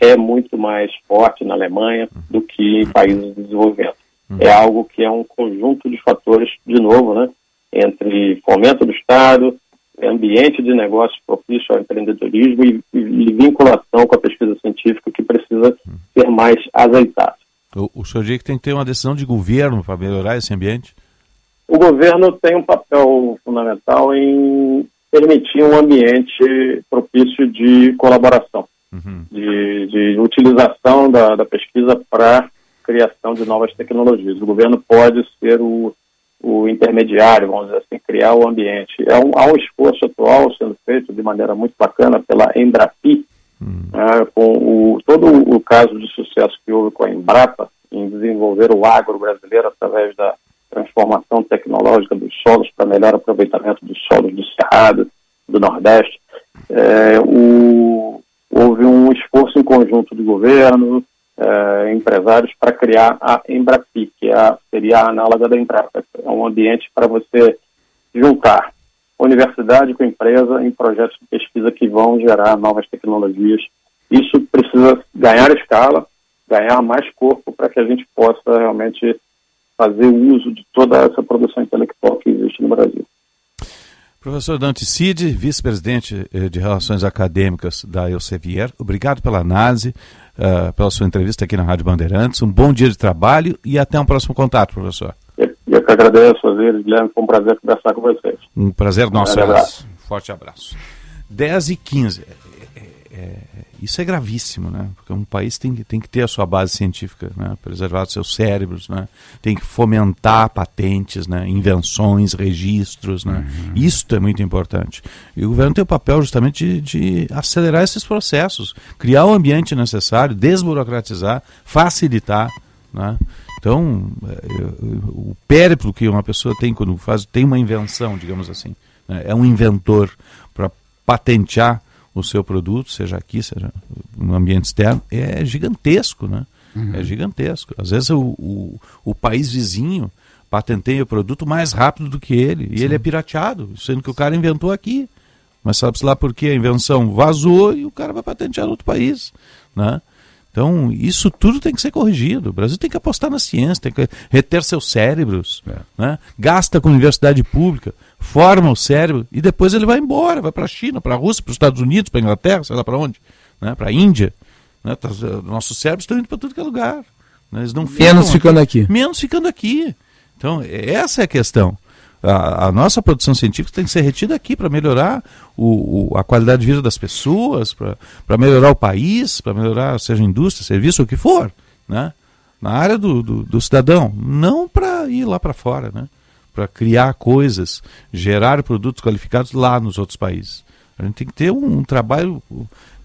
é muito mais forte na Alemanha do que em países de desenvolvimento. É algo que é um conjunto de fatores, de novo, né? Entre fomento do Estado, ambiente de negócio propício ao empreendedorismo e, e, vinculação com a pesquisa científica que precisa ser mais azeitado. O, o senhor diz que tem que ter uma decisão de governo para melhorar esse ambiente? O governo tem um papel fundamental em permitir um ambiente propício de colaboração, uhum. de, de, utilização da, da pesquisa para criação de novas tecnologias. O governo pode ser o o intermediário, vamos dizer assim, criar o ambiente. É um, há um esforço atual sendo feito de maneira muito bacana pela Embrapi, hum. né, com o, todo o caso de sucesso que houve com a Embrapa em desenvolver o agro brasileiro através da transformação tecnológica dos solos para melhor aproveitamento dos solos do Cerrado, do Nordeste. É, o, houve um esforço em conjunto do governo, uh, empresários para criar a Embrapi, que é seria a análoga da Embrapa. É um ambiente para você juntar universidade com empresa em projetos de pesquisa que vão gerar novas tecnologias. Isso precisa ganhar escala, ganhar mais corpo para que a gente possa realmente fazer uso de toda essa produção intelectual que existe no Brasil. Professor Dante Cid, vice-presidente eh, de Relações Acadêmicas da Elsevier, obrigado pela análise, uh, pela sua entrevista aqui na Rádio Bandeirantes. Um bom dia de trabalho e até um próximo contato, professor. Eu, eu que agradeço, Osiris, Guilherme, foi um prazer conversar com vocês. Um prazer nosso, um abraço. Forte abraço. 10 e 15 é, isso é gravíssimo, né? Porque um país tem, tem que ter a sua base científica, né? preservar os seus cérebros, né? tem que fomentar patentes, né? invenções, registros. Né? Uhum. Isso é muito importante. E o governo tem o papel justamente de, de acelerar esses processos, criar o ambiente necessário, desburocratizar, facilitar. Né? Então, é, o périplo que uma pessoa tem quando faz, tem uma invenção, digamos assim, né? é um inventor para patentear o seu produto, seja aqui, seja no ambiente externo, é gigantesco, né? Uhum. É gigantesco. Às vezes o, o, o, país vizinho patenteia o produto mais rápido do que ele, e Sim. ele é pirateado, sendo que o cara inventou aqui. Mas sabe-se lá por que a invenção vazou e o cara vai patentear no outro país, né? Então, isso tudo tem que ser corrigido. O Brasil tem que apostar na ciência, tem que reter seus cérebros. É. Né? Gasta com universidade pública, forma o cérebro e depois ele vai embora, vai para a China, para a Rússia, para os Estados Unidos, para a Inglaterra, sei lá para onde, né? para a Índia. Né? Tá, nossos cérebros estão indo para tudo que é lugar. Né? Eles não Menos ficando aqui. Menos ficando aqui. Então, essa é a questão. A, a, nossa produção científica tem que ser retida aqui para melhorar o, o, a qualidade de vida das pessoas, para melhorar o país, para melhorar, seja indústria, serviço, o que for, né? na área do, do, do cidadão, não para ir lá para fora, né? para criar coisas, gerar produtos qualificados lá nos outros países. A gente tem que ter um, um trabalho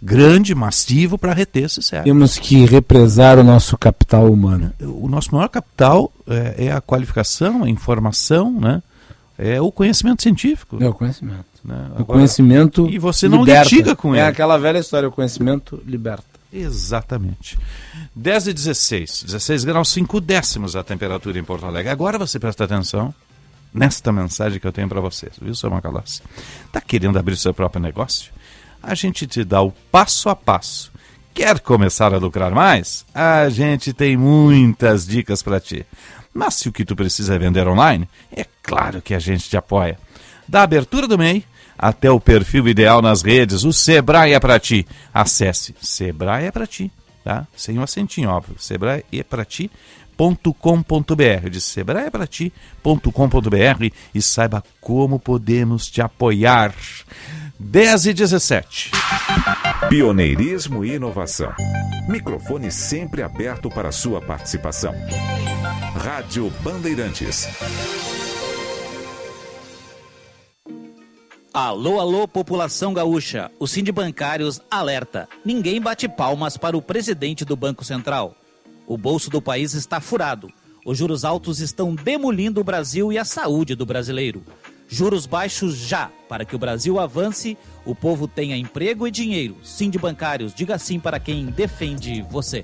grande, massivo para reter esse cérebro. Temos que represar o nosso capital humano. O nosso maior capital é, é a qualificação, a informação, né? É o conhecimento científico. É o conhecimento. Né? Agora, o conhecimento E você não liberta. litiga com é ele. É aquela velha história, o conhecimento liberta. Exatamente. 10 e 16, 16 graus 5 décimos a temperatura em Porto Alegre. Agora você presta atenção nesta mensagem que eu tenho para vocês, viu, seu Macalossi? Está querendo abrir seu próprio negócio? A gente te dá o passo a passo. Quer começar a lucrar mais? A gente tem muitas dicas para ti. Mas se o que tu precisa é vender online, é claro que a gente te apoia. Da abertura do MEI até o perfil ideal nas redes, o Sebrae é para ti. Acesse Sebrae é para ti, tá? Sem um acentinho, óbvio. Sebrae é para ti sebrae.com.br. De sebrae para ti.com.br e saiba como podemos te apoiar. 10 e 17. Pioneirismo e inovação. Microfone sempre aberto para sua participação. Rádio Bandeirantes. Alô, alô, população gaúcha. O Sind Bancários alerta. Ninguém bate palmas para o presidente do Banco Central. O bolso do país está furado. Os juros altos estão demolindo o Brasil e a saúde do brasileiro. Juros baixos já, para que o Brasil avance, o povo tenha emprego e dinheiro. Sim de bancários, diga sim para quem defende você.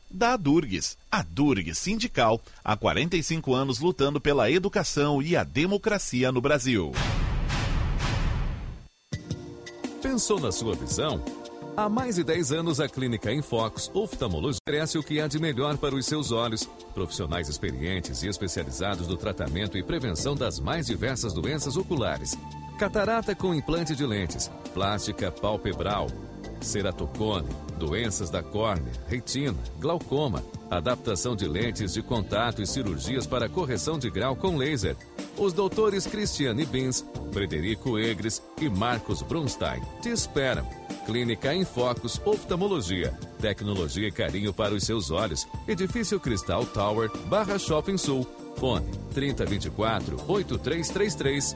da Durgues. A Durgues Sindical, há 45 anos lutando pela educação e a democracia no Brasil. Pensou na sua visão? Há mais de 10 anos, a Clínica Infox Oftalmologia oferece o que há de melhor para os seus olhos. Profissionais experientes e especializados no tratamento e prevenção das mais diversas doenças oculares. Catarata com implante de lentes, plástica palpebral, ceratocone, doenças da córnea, retina, glaucoma, adaptação de lentes de contato e cirurgias para correção de grau com laser. Os doutores Cristiane Bins, Frederico Egres e Marcos Brunstein te esperam. Clínica em Focus Oftalmologia. Tecnologia e carinho para os seus olhos. Edifício Cristal Tower, Barra Shopping Sul. Fone 3024 8333.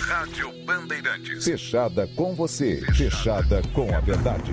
Rádio Bandeirantes. Fechada com você. Fechada com a verdade.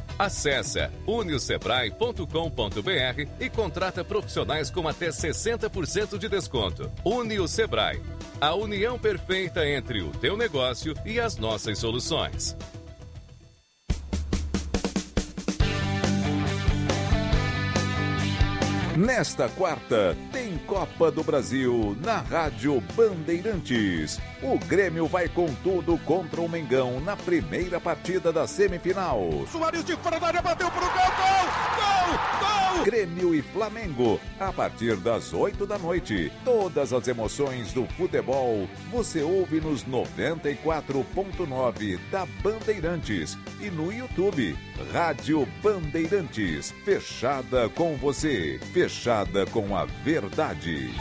Acesse uniosebrae.com.br e contrata profissionais com até 60% de desconto. Unio Sebrae, a união perfeita entre o teu negócio e as nossas soluções. Nesta quarta, tem Copa do Brasil na Rádio Bandeirantes. O Grêmio vai com tudo contra o Mengão na primeira partida da semifinal. Soares de fora da área bateu pro gol, gol, gol, gol! Grêmio e Flamengo, a partir das 8 da noite. Todas as emoções do futebol você ouve nos 94.9 da Bandeirantes e no YouTube. Rádio Bandeirantes, fechada com você, fechada com a verdade.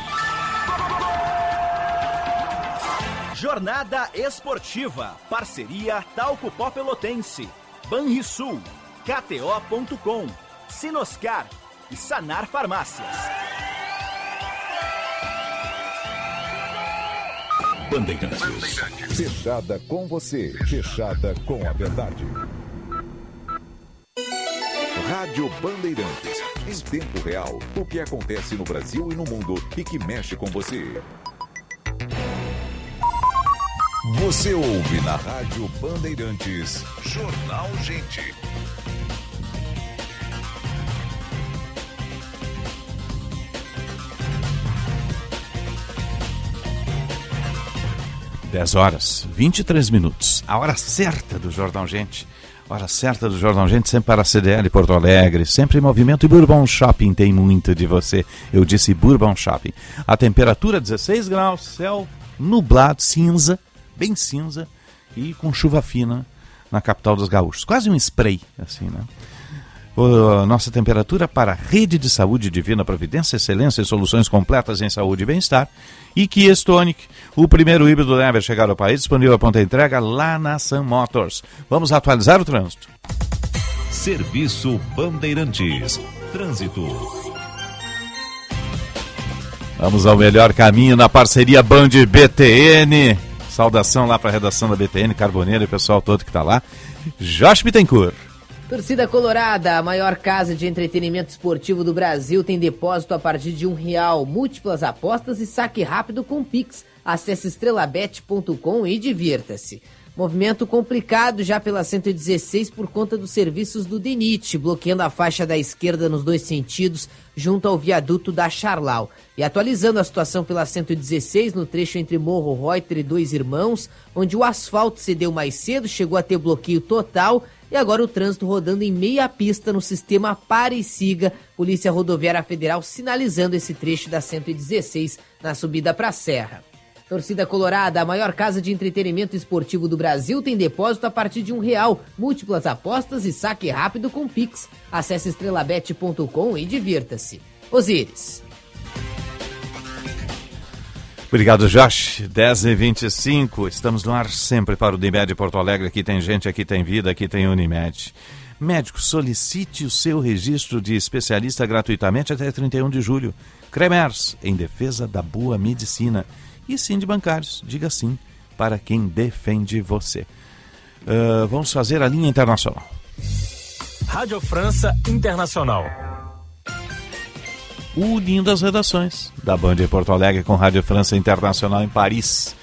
Jornada Esportiva. Parceria Talco Pó Pelotense. Banrisul. KTO.com. Sinoscar. E Sanar Farmácias. Bandeirantes. Fechada com você, fechada com a verdade. Rádio Bandeirantes. Em tempo real, o que acontece no Brasil e no mundo e que mexe com você. Você ouve na Rádio Bandeirantes. Jornal Gente. Dez horas, 23 minutos. A hora certa do Jornal Gente. Hora certa do Jornal Gente, sempre para a CDL Porto Alegre, sempre em movimento. E Bourbon Shopping tem muito de você. Eu disse Bourbon Shopping. A temperatura 16 graus, céu nublado, cinza, bem cinza e com chuva fina na capital dos gaúchos. Quase um spray, assim, né? Nossa temperatura para a Rede de Saúde Divina Providência, excelência e soluções completas em saúde e bem-estar. E Kia Stonic, o primeiro híbrido deve a chegar ao país, disponível a ponta entrega lá na Sun Motors. Vamos atualizar o trânsito. Serviço Bandeirantes. Trânsito. Vamos ao melhor caminho na parceria Band BTN. Saudação lá para a redação da BTN, Carboneiro e o pessoal todo que está lá. Josh Bittencourt. Torcida Colorada, a maior casa de entretenimento esportivo do Brasil, tem depósito a partir de um real, múltiplas apostas e saque rápido com Pix. Acesse estrelabet.com e divirta-se. Movimento complicado já pela 116 por conta dos serviços do DENIT, bloqueando a faixa da esquerda nos dois sentidos, junto ao viaduto da Charlau. E atualizando a situação pela 116 no trecho entre Morro Reuter e Dois Irmãos, onde o asfalto cedeu mais cedo, chegou a ter bloqueio total e agora o trânsito rodando em meia pista no sistema Pare e Siga, Polícia Rodoviária Federal sinalizando esse trecho da 116 na subida para a Serra. Torcida Colorada, a maior casa de entretenimento esportivo do Brasil, tem depósito a partir de um real, múltiplas apostas e saque rápido com Pix. Acesse estrelabet.com e divirta-se. Osíris. Obrigado, Josh. 10 e 25 estamos no ar sempre para o Unimed Porto Alegre. Aqui tem gente, aqui tem vida, aqui tem Unimed. Médico, solicite o seu registro de especialista gratuitamente até 31 de julho. Cremers, em defesa da boa medicina. E sim de bancários, diga sim para quem defende você. Uh, vamos fazer a linha internacional. Rádio França Internacional unindo as redações da Band em Porto Alegre com Rádio França Internacional em Paris.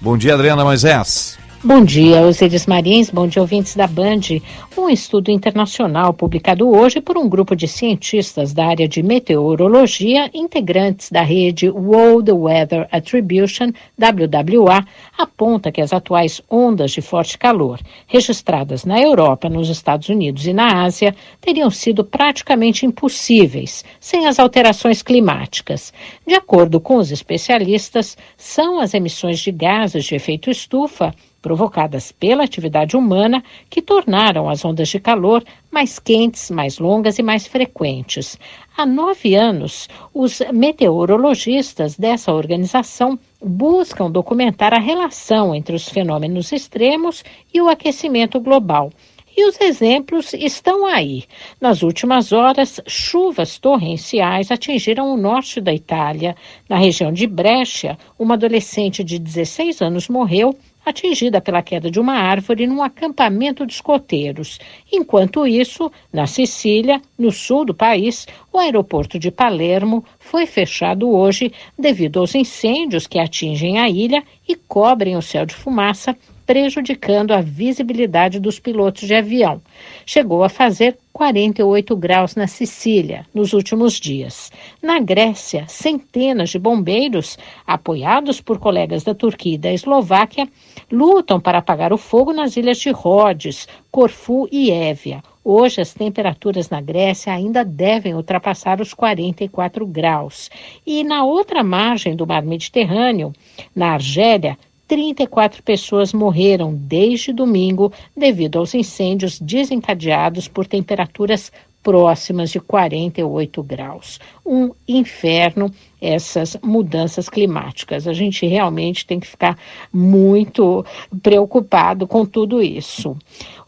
Bom dia, Adriana Moisés. Bom dia, Osiris Marins, bom dia, ouvintes da Band. Um estudo internacional publicado hoje por um grupo de cientistas da área de meteorologia, integrantes da rede World Weather Attribution, WWA, aponta que as atuais ondas de forte calor, registradas na Europa, nos Estados Unidos e na Ásia, teriam sido praticamente impossíveis sem as alterações climáticas. De acordo com os especialistas, são as emissões de gases de efeito estufa provocadas pela atividade humana que tornaram as ondas de calor mais quentes, mais longas e mais frequentes. Há nove anos, os meteorologistas dessa organização buscam documentar a relação entre os fenômenos extremos e o aquecimento global. E os exemplos estão aí. Nas últimas horas, chuvas torrenciais atingiram o norte da Itália. Na região de Brescia, uma adolescente de 16 anos morreu atingida pela queda de uma árvore num acampamento de escoteiros. Enquanto isso, na Sicília, no sul do país, o aeroporto de Palermo foi fechado hoje devido aos incêndios que atingem a ilha e cobrem o céu de fumaça prejudicando a visibilidade dos pilotos de avião. Chegou a fazer 48 graus na Sicília nos últimos dias. Na Grécia, centenas de bombeiros, apoiados por colegas da Turquia e da Eslováquia, lutam para apagar o fogo nas ilhas de Rhodes, Corfu e Évia. Hoje, as temperaturas na Grécia ainda devem ultrapassar os 44 graus. E na outra margem do mar Mediterrâneo, na Argélia, 34 pessoas morreram desde domingo devido aos incêndios desencadeados por temperaturas próximas de 48 graus. Um inferno essas mudanças climáticas. A gente realmente tem que ficar muito preocupado com tudo isso.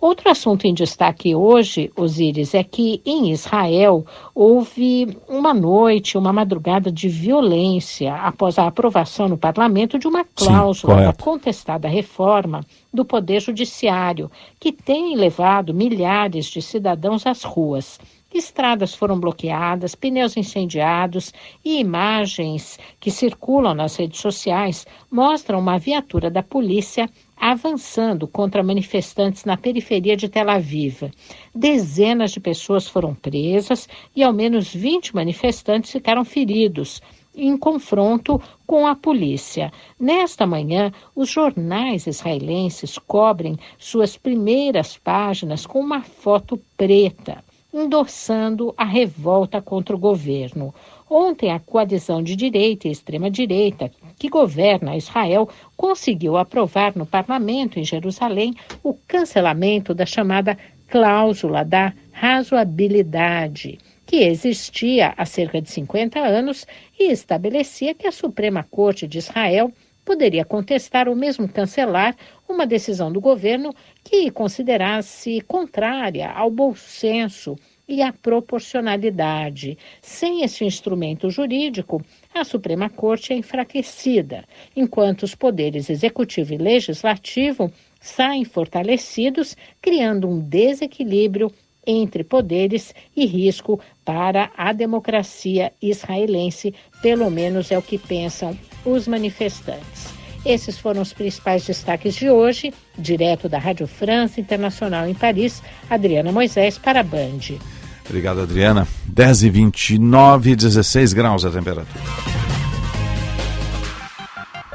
Outro assunto em destaque hoje, Osíris, é que em Israel houve uma noite, uma madrugada de violência após a aprovação no parlamento de uma cláusula Sim, da contestada reforma do Poder Judiciário, que tem levado milhares de cidadãos às ruas. Estradas foram bloqueadas, pneus incendiados e imagens que circulam nas redes sociais mostram uma viatura da polícia avançando contra manifestantes na periferia de Tel Aviv. Dezenas de pessoas foram presas e ao menos 20 manifestantes ficaram feridos em confronto com a polícia. Nesta manhã, os jornais israelenses cobrem suas primeiras páginas com uma foto preta endossando a revolta contra o governo. Ontem, a coalizão de direita e extrema-direita que governa Israel conseguiu aprovar no parlamento em Jerusalém o cancelamento da chamada cláusula da razoabilidade, que existia há cerca de 50 anos e estabelecia que a Suprema Corte de Israel poderia contestar ou mesmo cancelar uma decisão do governo que considerasse contrária ao bom senso e à proporcionalidade. Sem esse instrumento jurídico, a Suprema Corte é enfraquecida, enquanto os poderes executivo e legislativo saem fortalecidos, criando um desequilíbrio entre poderes e risco para a democracia israelense, pelo menos é o que pensam os manifestantes. Esses foram os principais destaques de hoje, direto da Rádio França Internacional em Paris, Adriana Moisés para a Band. Obrigado, Adriana. 10 e 29, 16 graus a temperatura.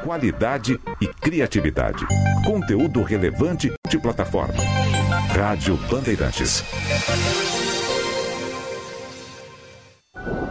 Qualidade e criatividade. Conteúdo relevante de plataforma. Rádio Bandeirantes.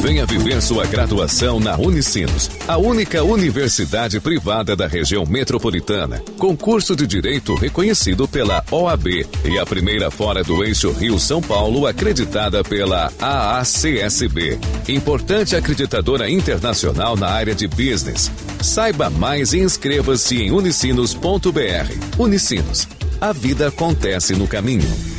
Venha viver sua graduação na Unicinos, a única universidade privada da região metropolitana, com curso de direito reconhecido pela OAB e a primeira fora do eixo Rio-São Paulo acreditada pela AACSB. Importante acreditadora internacional na área de business. Saiba mais e inscreva-se em unicinos.br. Unicinos. A vida acontece no caminho.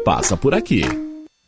passa por aqui.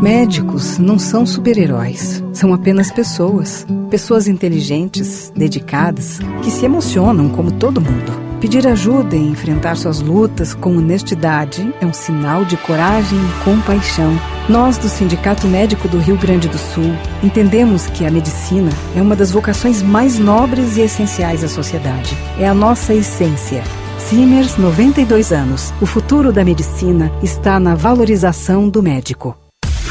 Médicos não são super-heróis, são apenas pessoas. Pessoas inteligentes, dedicadas, que se emocionam como todo mundo. Pedir ajuda e enfrentar suas lutas com honestidade é um sinal de coragem e compaixão. Nós, do Sindicato Médico do Rio Grande do Sul, entendemos que a medicina é uma das vocações mais nobres e essenciais à sociedade. É a nossa essência. Simers, 92 anos. O futuro da medicina está na valorização do médico.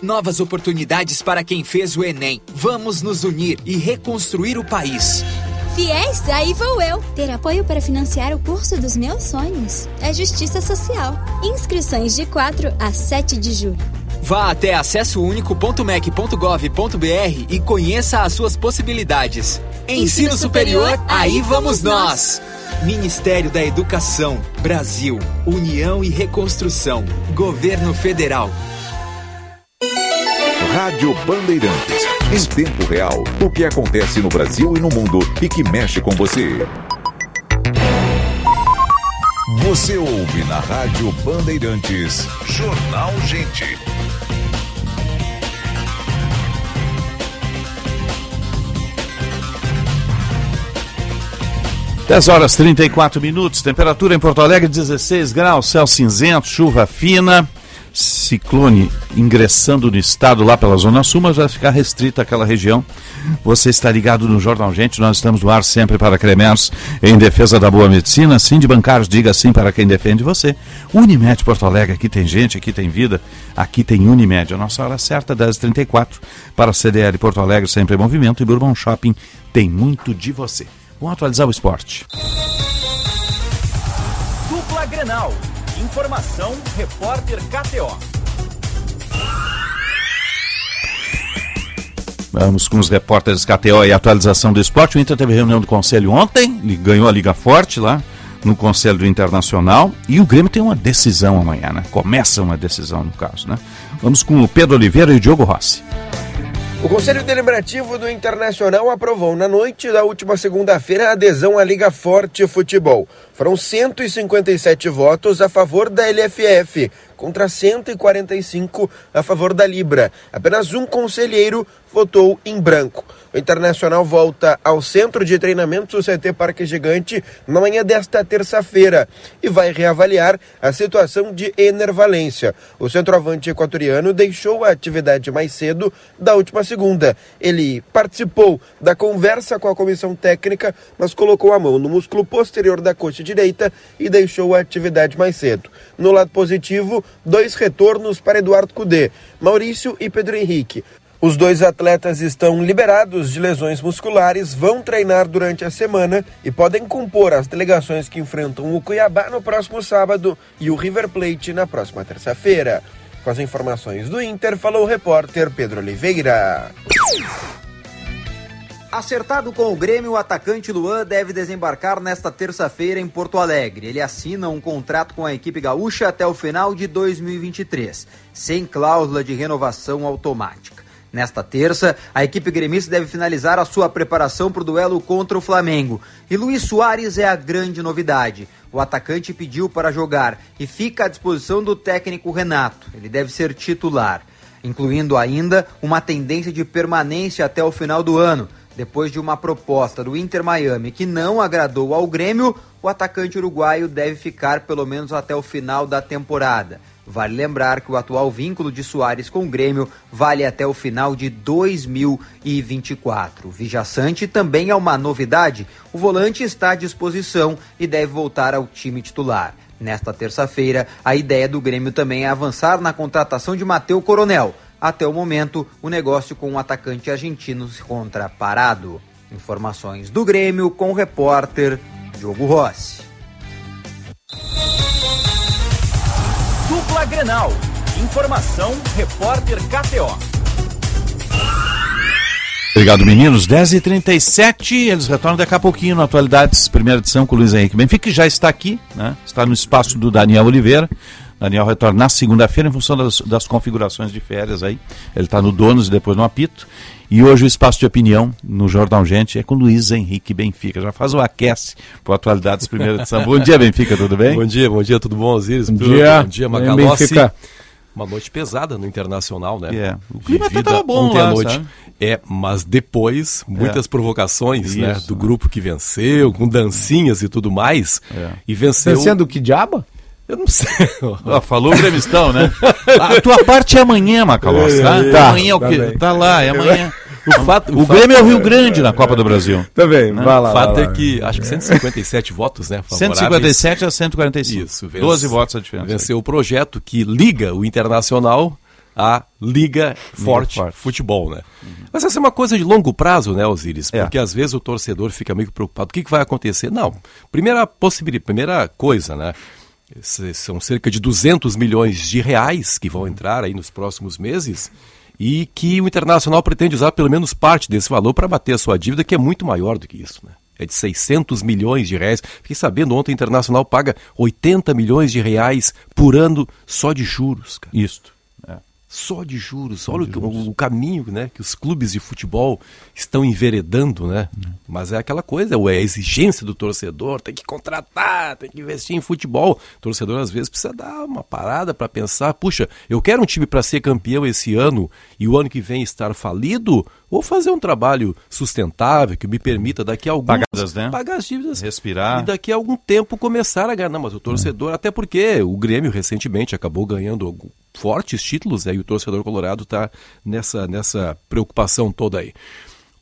Novas oportunidades para quem fez o Enem. Vamos nos unir e reconstruir o país. Fiéis, aí vou eu. Ter apoio para financiar o curso dos meus sonhos. É justiça social. Inscrições de 4 a 7 de julho. Vá até acessounico.mec.gov.br e conheça as suas possibilidades. Ensino, Ensino superior, superior, aí vamos nós. Ministério da Educação, Brasil, União e Reconstrução, Governo Federal. Rádio Bandeirantes. Em tempo real, o que acontece no Brasil e no mundo e que mexe com você. Você ouve na Rádio Bandeirantes. Jornal Gente. Dez horas 34 minutos, temperatura em Porto Alegre 16 graus, céu cinzento, chuva fina ciclone ingressando no estado lá pela Zona Sul, mas vai ficar restrita aquela região. Você está ligado no Jornal Gente, nós estamos no ar sempre para Cremers em defesa da boa medicina. Sim de bancários, diga sim para quem defende você. Unimed Porto Alegre, aqui tem gente, aqui tem vida, aqui tem Unimed. A nossa hora certa, 10h34, para CDL Porto Alegre, sempre em movimento, e Bourbon Shopping tem muito de você. Vamos atualizar o esporte. Dupla Grenal Informação, repórter KTO. Vamos com os repórteres KTO e atualização do esporte. O Inter teve reunião do Conselho ontem, ele ganhou a Liga Forte lá no Conselho Internacional e o Grêmio tem uma decisão amanhã, né? Começa uma decisão no caso, né? Vamos com o Pedro Oliveira e o Diogo Rossi. O Conselho Deliberativo do Internacional aprovou na noite da última segunda-feira a adesão à Liga Forte Futebol. Foram 157 votos a favor da LFF, contra 145 a favor da Libra. Apenas um conselheiro votou em branco. Internacional volta ao centro de treinamento do CT Parque Gigante na manhã desta terça-feira e vai reavaliar a situação de Enervalência. O centroavante equatoriano deixou a atividade mais cedo da última segunda. Ele participou da conversa com a comissão técnica, mas colocou a mão no músculo posterior da coxa direita e deixou a atividade mais cedo. No lado positivo, dois retornos para Eduardo Cudê, Maurício e Pedro Henrique. Os dois atletas estão liberados de lesões musculares, vão treinar durante a semana e podem compor as delegações que enfrentam o Cuiabá no próximo sábado e o River Plate na próxima terça-feira. Com as informações do Inter, falou o repórter Pedro Oliveira. Acertado com o Grêmio, o atacante Luan deve desembarcar nesta terça-feira em Porto Alegre. Ele assina um contrato com a equipe gaúcha até o final de 2023, sem cláusula de renovação automática. Nesta terça, a equipe gremista deve finalizar a sua preparação para o duelo contra o Flamengo. E Luiz Soares é a grande novidade. O atacante pediu para jogar e fica à disposição do técnico Renato. Ele deve ser titular, incluindo ainda uma tendência de permanência até o final do ano. Depois de uma proposta do Inter Miami que não agradou ao Grêmio, o atacante uruguaio deve ficar pelo menos até o final da temporada. Vale lembrar que o atual vínculo de Soares com o Grêmio vale até o final de 2024. Vijaçante também é uma novidade. O volante está à disposição e deve voltar ao time titular. Nesta terça-feira, a ideia do Grêmio também é avançar na contratação de Mateu Coronel. Até o momento, o negócio com o atacante argentino se encontra parado. Informações do Grêmio com o repórter Diogo Rossi. Dupla Grenal. Informação, repórter KTO. Obrigado, meninos. 10h37, eles retornam daqui a pouquinho no Atualidades, primeira edição com o Luiz Henrique Benfica, que já está aqui, né? Está no espaço do Daniel Oliveira. Daniel retorna na segunda-feira em função das, das, configurações de férias aí. Ele está no Donos e depois no Apito. E hoje o espaço de opinião no Jornal Gente é com Luiz Henrique Benfica. Já faz o aquece para Atualidades Primeira Edição. bom dia, Benfica, tudo bem? Bom dia, bom dia, tudo bom, Osiris? Bom dia. Bom dia, Macalossi. Uma noite pesada no Internacional, né? É. O clima até estava bom ontem lá, à noite. sabe? É, mas depois, muitas É. provocações, né? Isso. Do grupo que venceu, com dancinhas e tudo mais. É. E venceu... Vencendo que diabo? Eu não sei. *laughs* Ah, falou o gremistão, né? *laughs* A tua parte é amanhã, Macalossi, tá? É, Tá. Amanhã é o tá quê? bem. Tá lá, é amanhã. O, fato, O Grêmio é o Rio Grande na Copa do Brasil. Também, Né? vai lá. O fato vai é lá. que acho que 157 votos, né? favoráveis. 157 a 145. Isso, 12 votos a diferença. Venceu o projeto que liga o Internacional à Liga Forte, Forte. Futebol, né? Mas essa é uma coisa de longo prazo, né, Osiris? É. Porque às vezes o torcedor fica meio preocupado. O que, que vai acontecer? Não. Primeira possibilidade, primeira coisa, né? São cerca de 200 milhões de reais que vão entrar aí nos próximos meses e que o Internacional pretende usar pelo menos parte desse valor para bater a sua dívida, que é muito maior do que isso, né? É de 600 milhões de reais. Fiquei sabendo ontem o Internacional paga 80 milhões de reais por ano só de juros, cara. Isto. Só de juros. Olha o, o- o caminho né, que os clubes de futebol estão enveredando, né? Mas é aquela coisa, é a exigência do torcedor, tem que contratar, tem que investir em futebol. O torcedor às vezes precisa dar uma parada para pensar, puxa, eu quero um time para ser campeão esse ano e o ano que vem estar falido, ou fazer um trabalho sustentável que me permita daqui a alguns Pagadas, né? pagar as dívidas Respirar. e daqui a algum tempo começar a ganhar. Não, mas o torcedor, até porque o Grêmio recentemente acabou ganhando algum- fortes títulos, né, e o torcedor colorado está nessa, nessa preocupação toda aí.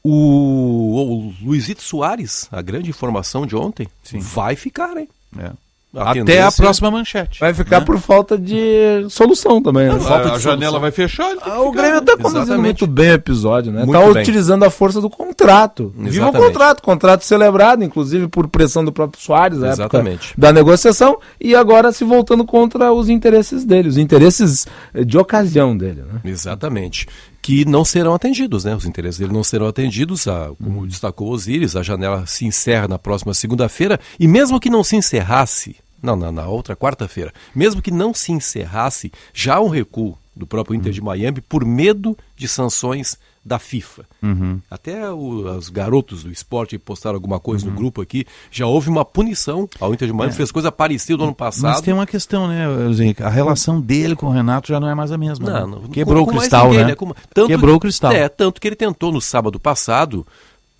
O, o Luizito Soares, a grande informação de ontem, vai ficar, hein? É. A Até a próxima manchete. Vai ficar né? por falta de solução também. né? a, a janela vai fechar. Ah, o Grêmio né? tá conduzindo Exatamente. muito bem o episódio, né? Tá bem. utilizando a força do contrato. Viva o Exatamente. contrato, contrato celebrado, inclusive por pressão do próprio Soares, na época Exatamente. da negociação, e agora se voltando contra os interesses dele, os interesses eh, de ocasião dele, né? Exatamente. Que não serão atendidos, né? Os interesses dele não serão atendidos. A, como destacou Osiris, a janela se encerra na próxima segunda-feira. E mesmo que não se encerrasse, não, na, na outra quarta-feira, mesmo que não se encerrasse, já há um recuo do próprio Inter de Miami por medo de sanções da FIFA. Uhum. Até o- os garotos do esporte postaram alguma coisa Uhum. no grupo aqui. Já houve uma punição ao Inter de Miami, É. fez coisa parecida no ano passado. Mas tem uma questão, né, Henrique? A relação dele com o Renato já não é mais a mesma. Não, né? não, Quebrou com- o cristal, ninguém, né? Com- tanto- Quebrou o cristal. É, tanto que ele tentou no sábado passado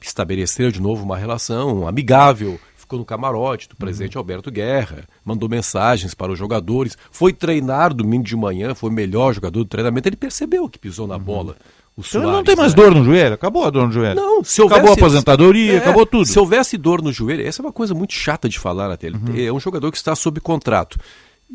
estabelecer de novo uma relação amigável. Ficou no camarote do Uhum. presidente Alberto Guerra, mandou mensagens para os jogadores, foi treinar domingo de manhã, foi o melhor jogador do treinamento. Ele percebeu que pisou na bola. O Então ele não tem mais né? dor no joelho? Acabou a dor no joelho. Não, se houvesse, Acabou a aposentadoria, É, acabou tudo. Se houvesse dor no joelho, essa é uma coisa muito chata de falar até. Ele Uhum. É um jogador que está sob contrato.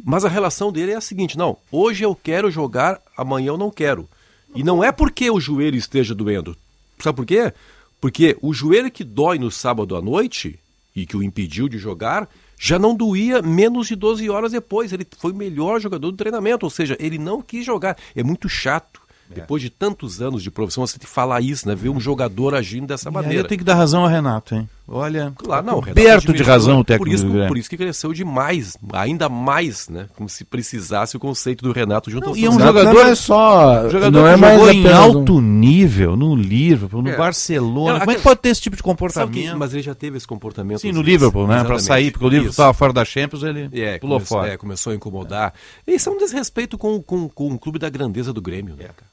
Mas a relação dele é a seguinte: não, hoje eu quero jogar, amanhã eu não quero. E não é porque o joelho esteja doendo. Sabe por quê? Porque o joelho que dói no sábado à noite e que o impediu de jogar já não doía menos de 12 horas depois. Ele foi o melhor jogador do treinamento, ou seja, ele não quis jogar. É muito chato. Depois de tantos anos de profissão, você tem que falar isso, né? Ver um jogador agindo dessa E aí maneira. eu tenho que dar razão ao Renato, hein? Olha, Claro, não, o Renato coberto de razão o por técnico isso, do por isso que cresceu demais, ainda mais, né? Como se precisasse o conceito do Renato junto Não, ao e é um torcedor. jogador, é só- jogador não é mais jogou em apenas um- alto nível no Liverpool, no É. Barcelona. É, Como é que pode ter esse tipo de comportamento? que- mas ele já teve esse comportamento. Sim, no vezes. Liverpool, né? Pra Exatamente. sair, porque o Liverpool estava fora da Champions, ele É, pulou começou, fora. é, começou a incomodar. Isso é um desrespeito com, com, com um clube da grandeza do Grêmio, né, cara?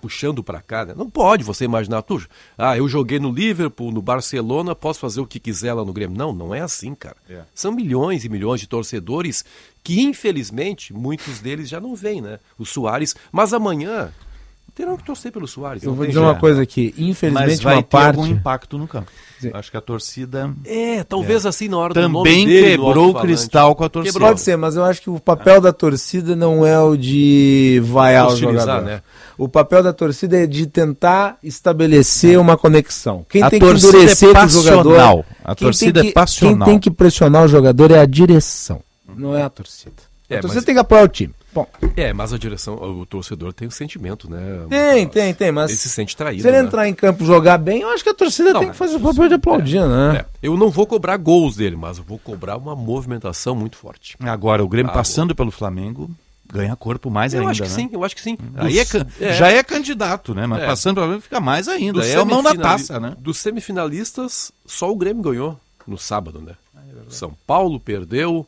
Puxando pra cá, né? Não pode você imaginar, tu, ah, eu joguei no Liverpool, no Barcelona, posso fazer o que quiser lá no Grêmio. Não, não é assim, cara. É. São milhões e milhões de torcedores que, infelizmente, muitos deles já não vêm, né? O Soares, mas amanhã terão que torcer pelo Soares. Eu vou dizer uma coisa aqui, infelizmente Mas vai uma ter parte... algum impacto no campo. Acho que a torcida... É, talvez assim na hora do nome Também dele, no quebrou o cristal com a torcida. Quebrou. Pode ser, mas eu acho que o papel da torcida não é o de vaiar o jogador. né? O papel da torcida é de tentar estabelecer uma conexão. Quem A tem que torcida endurecer é o jogador. passional. A torcida tem é que- passional. Quem tem que pressionar o jogador é a direção, não é a torcida. É, a torcida mas- tem que apoiar o time. Bom, É, mas a direção, o torcedor tem o sentimento, né? tem, tem, tem, mas Ele se sente traído. se ele né? entrar em campo e jogar bem, eu acho que a torcida Não, tem que fazer o papel de aplaudir, né? É, eu não vou cobrar gols dele, mas eu vou cobrar uma movimentação muito forte. Agora, o Grêmio Ah, passando pelo Flamengo ganha corpo mais eu ainda, acho que né? sim, eu acho que sim. Aí é é. Já é candidato, né? Mas É. passando pelo Flamengo fica mais ainda. Dos É a mão da taça, né? Dos semifinalistas, só o Grêmio ganhou no sábado, né? Ah, é São Paulo perdeu.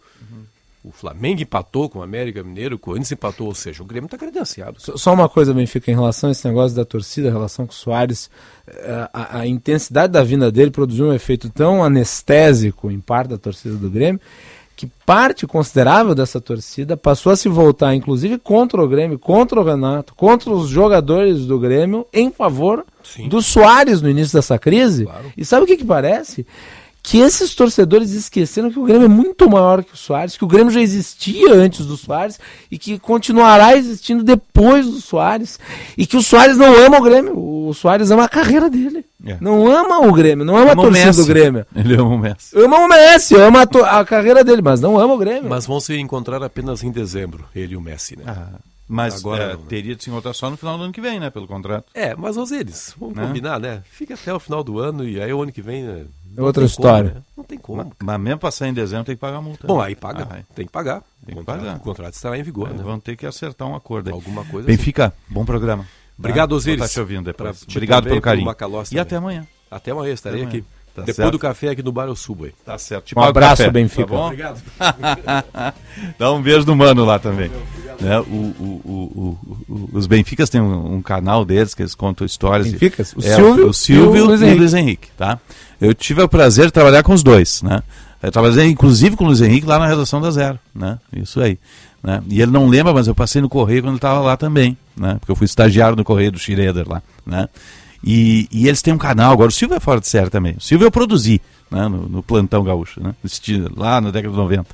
O Flamengo empatou com o América Mineiro, o Corinthians empatou, ou seja, o Grêmio está credenciado. Só- uma coisa, Benfica, em relação a esse negócio da torcida, a relação com o Soares, eh, a, a intensidade da vinda dele produziu um efeito tão anestésico em parte da torcida do Grêmio, que parte considerável dessa torcida passou a se voltar, inclusive, contra o Grêmio, contra o Renato, contra os jogadores do Grêmio, em favor do Soares no início dessa crise. E sabe o que, que parece? Que esses torcedores esqueceram que o Grêmio é muito maior que o Soares, que o Grêmio já existia antes do Soares e que continuará existindo depois do Soares e que o Soares não ama o Grêmio, o Soares ama a carreira dele. É. Não ama o Grêmio, não ama Ama a o torcida Messi. do Grêmio. Ele ama o Messi. Ama o Messi, ama a, a carreira dele, mas não ama o Grêmio. Mas vão se encontrar apenas em dezembro, ele e o Messi, né? Mas Agora é, não, né? teria de se encontrar só no final do ano que vem, né? Pelo contrato. É, mas às vezes, vamos Né? combinar, né? Fica até o final do ano e aí o ano que vem. né, É outra tem como, história. né? Não tem como. Mas, mas mesmo passar em dezembro tem que pagar a multa. Bom, né? aí paga. Ah, tem que pagar. Tem o, que contrato, pagar. o contrato estará em vigor, É, né? Vão ter que acertar um acordo aí. Alguma coisa Benfica, bom programa. Obrigado, Tá? Osiris. Vou estar te ouvindo depois. Pra ti Obrigado pelo carinho. E também. até amanhã. Até amanhã, estarei Até amanhã. aqui. Tá Depois certo. do café aqui no bar eu subo aí. Tá certo. Te Um abraço, café, Benfica. Tá bom? Obrigado. *laughs* Dá um beijo no mano lá também. Né? O, o- o- os Benficas têm um, um canal deles que eles contam histórias. de- Benficas? O É, Silvio o Silvio e o e o Luiz Luiz, Henrique. Henrique. tá? Eu tive o prazer de trabalhar com os dois, né? Eu trabalhei inclusive com o Luiz Henrique lá na redação da Zero, né? Isso aí. Né? E ele não lembra, mas eu passei no Correio quando ele estava lá também, né? Porque eu fui estagiário no Correio do Schroeder lá, né? E, e eles têm um canal, agora o Silvio é fora de série também. O Silvio eu produzi, né? No, no Plantão Gaúcho, né? Lá na década de 90.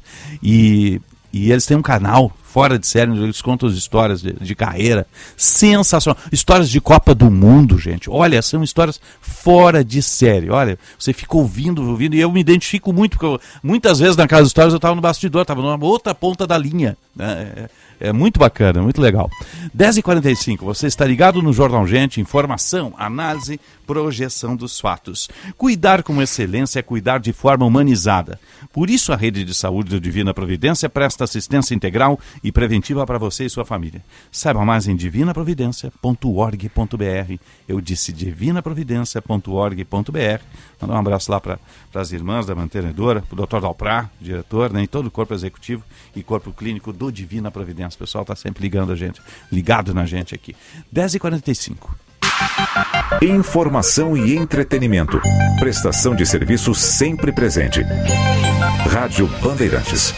E, e eles têm um canal fora de série, eles contam as histórias de, de carreira. Sensacional. Histórias de Copa do Mundo, gente. Olha, são histórias fora de série. Olha, você fica ouvindo, ouvindo, e eu me identifico muito, porque eu- muitas vezes na casa de histórias eu estava no bastidor, estava numa outra ponta da linha. né? É, é muito bacana, muito legal. 10h45, você está ligado no Jornal Gente, informação, análise, projeção dos fatos. Cuidar com excelência é cuidar de forma humanizada. Por isso a rede de saúde do Divina Providência presta assistência integral e preventiva para você e sua família. Saiba mais em divinaprovidência.org.br. Eu disse divinaprovidência.org.br. Mandar um abraço lá para as irmãs da mantenedora, para o doutor Dalprá, diretor, né, e todo o corpo executivo e corpo clínico do Divina Providência. O pessoal está sempre ligando a gente, ligado na gente aqui. 10h45. Informação e entretenimento. Prestação de serviço sempre presente. Rádio Bandeirantes.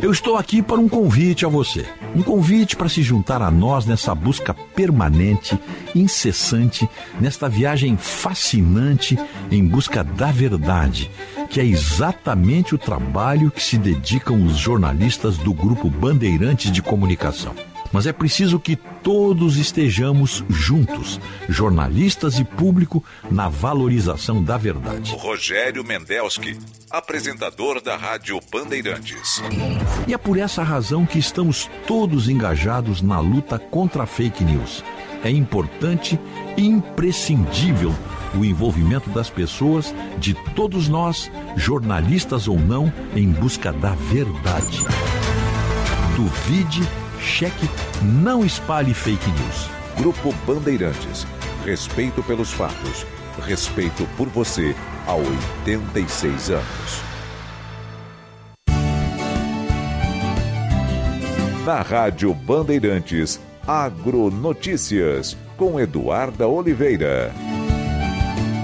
Eu estou aqui para um convite a você. Um convite para se juntar a nós nessa busca permanente, incessante, nesta viagem fascinante em busca da verdade, que é exatamente o trabalho que se dedicam os jornalistas do grupo Bandeirantes de Comunicação. Mas é preciso que todos estejamos juntos, jornalistas e público, na valorização da verdade. Rogério Mendelski, apresentador da Rádio Bandeirantes. E é por essa razão que estamos todos engajados na luta contra a fake news. É importante e imprescindível o envolvimento das pessoas, de todos nós, jornalistas ou não, em busca da verdade. Duvide cheque, não espalhe fake news. Grupo Bandeirantes. Respeito pelos fatos. Respeito por você há 86 anos. Na Rádio Bandeirantes, Agronotícias, com Eduarda Oliveira.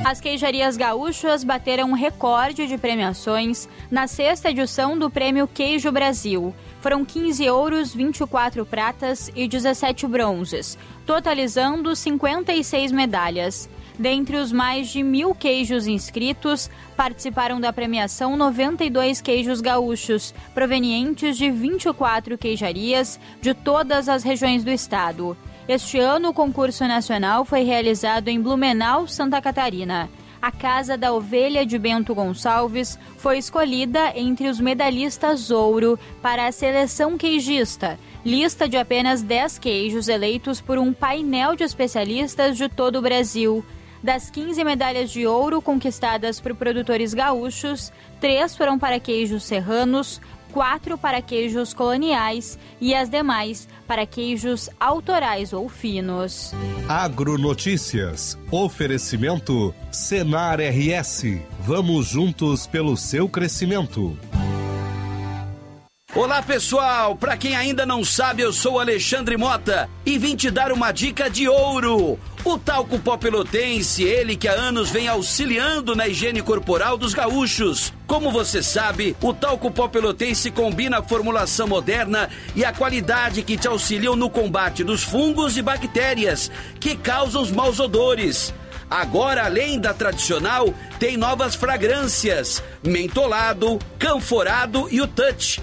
As queijarias gaúchas bateram um recorde de premiações na sexta edição do Prêmio Queijo Brasil. Foram 15 ouros, 24 pratas e 17 bronzes, totalizando 56 medalhas. Dentre os mais de mil queijos inscritos, participaram da premiação 92 queijos gaúchos, provenientes de 24 queijarias de todas as regiões do estado. Este ano, o concurso nacional foi realizado em Blumenau, Santa Catarina a Casa da Ovelha de Bento Gonçalves foi escolhida entre os medalhistas ouro para a seleção queijista, lista de apenas 10 queijos eleitos por um painel de especialistas de todo o Brasil. Das 15 medalhas de ouro conquistadas por produtores gaúchos, três foram para queijos serranos, quatro para queijos coloniais e as demais para queijos autorais ou finos. Agronotícias. Oferecimento Senar RS. Vamos juntos pelo seu crescimento. Olá pessoal, para quem ainda não sabe, eu sou Alexandre Mota e vim te dar uma dica de ouro. O talco pó pelotense, ele que há anos vem auxiliando na higiene corporal dos gaúchos. Como você sabe, o talco pó pelotense combina a formulação moderna e a qualidade que te auxiliam no combate dos fungos e bactérias que causam os maus odores. Agora, além da tradicional, tem novas fragrâncias: mentolado, canforado e o touch.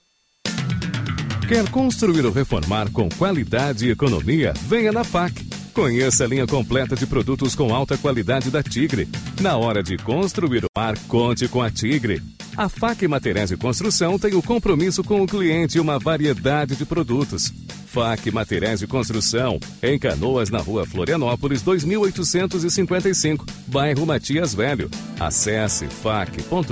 Quer construir ou reformar com qualidade e economia? Venha na FAC. Conheça a linha completa de produtos com alta qualidade da Tigre. Na hora de construir o ar, conte com a Tigre. A FAC Materiais de Construção tem o compromisso com o cliente e uma variedade de produtos. FAC Materiais de Construção, em Canoas, na rua Florianópolis, 2855, bairro Matias Velho. Acesse fac.com.br.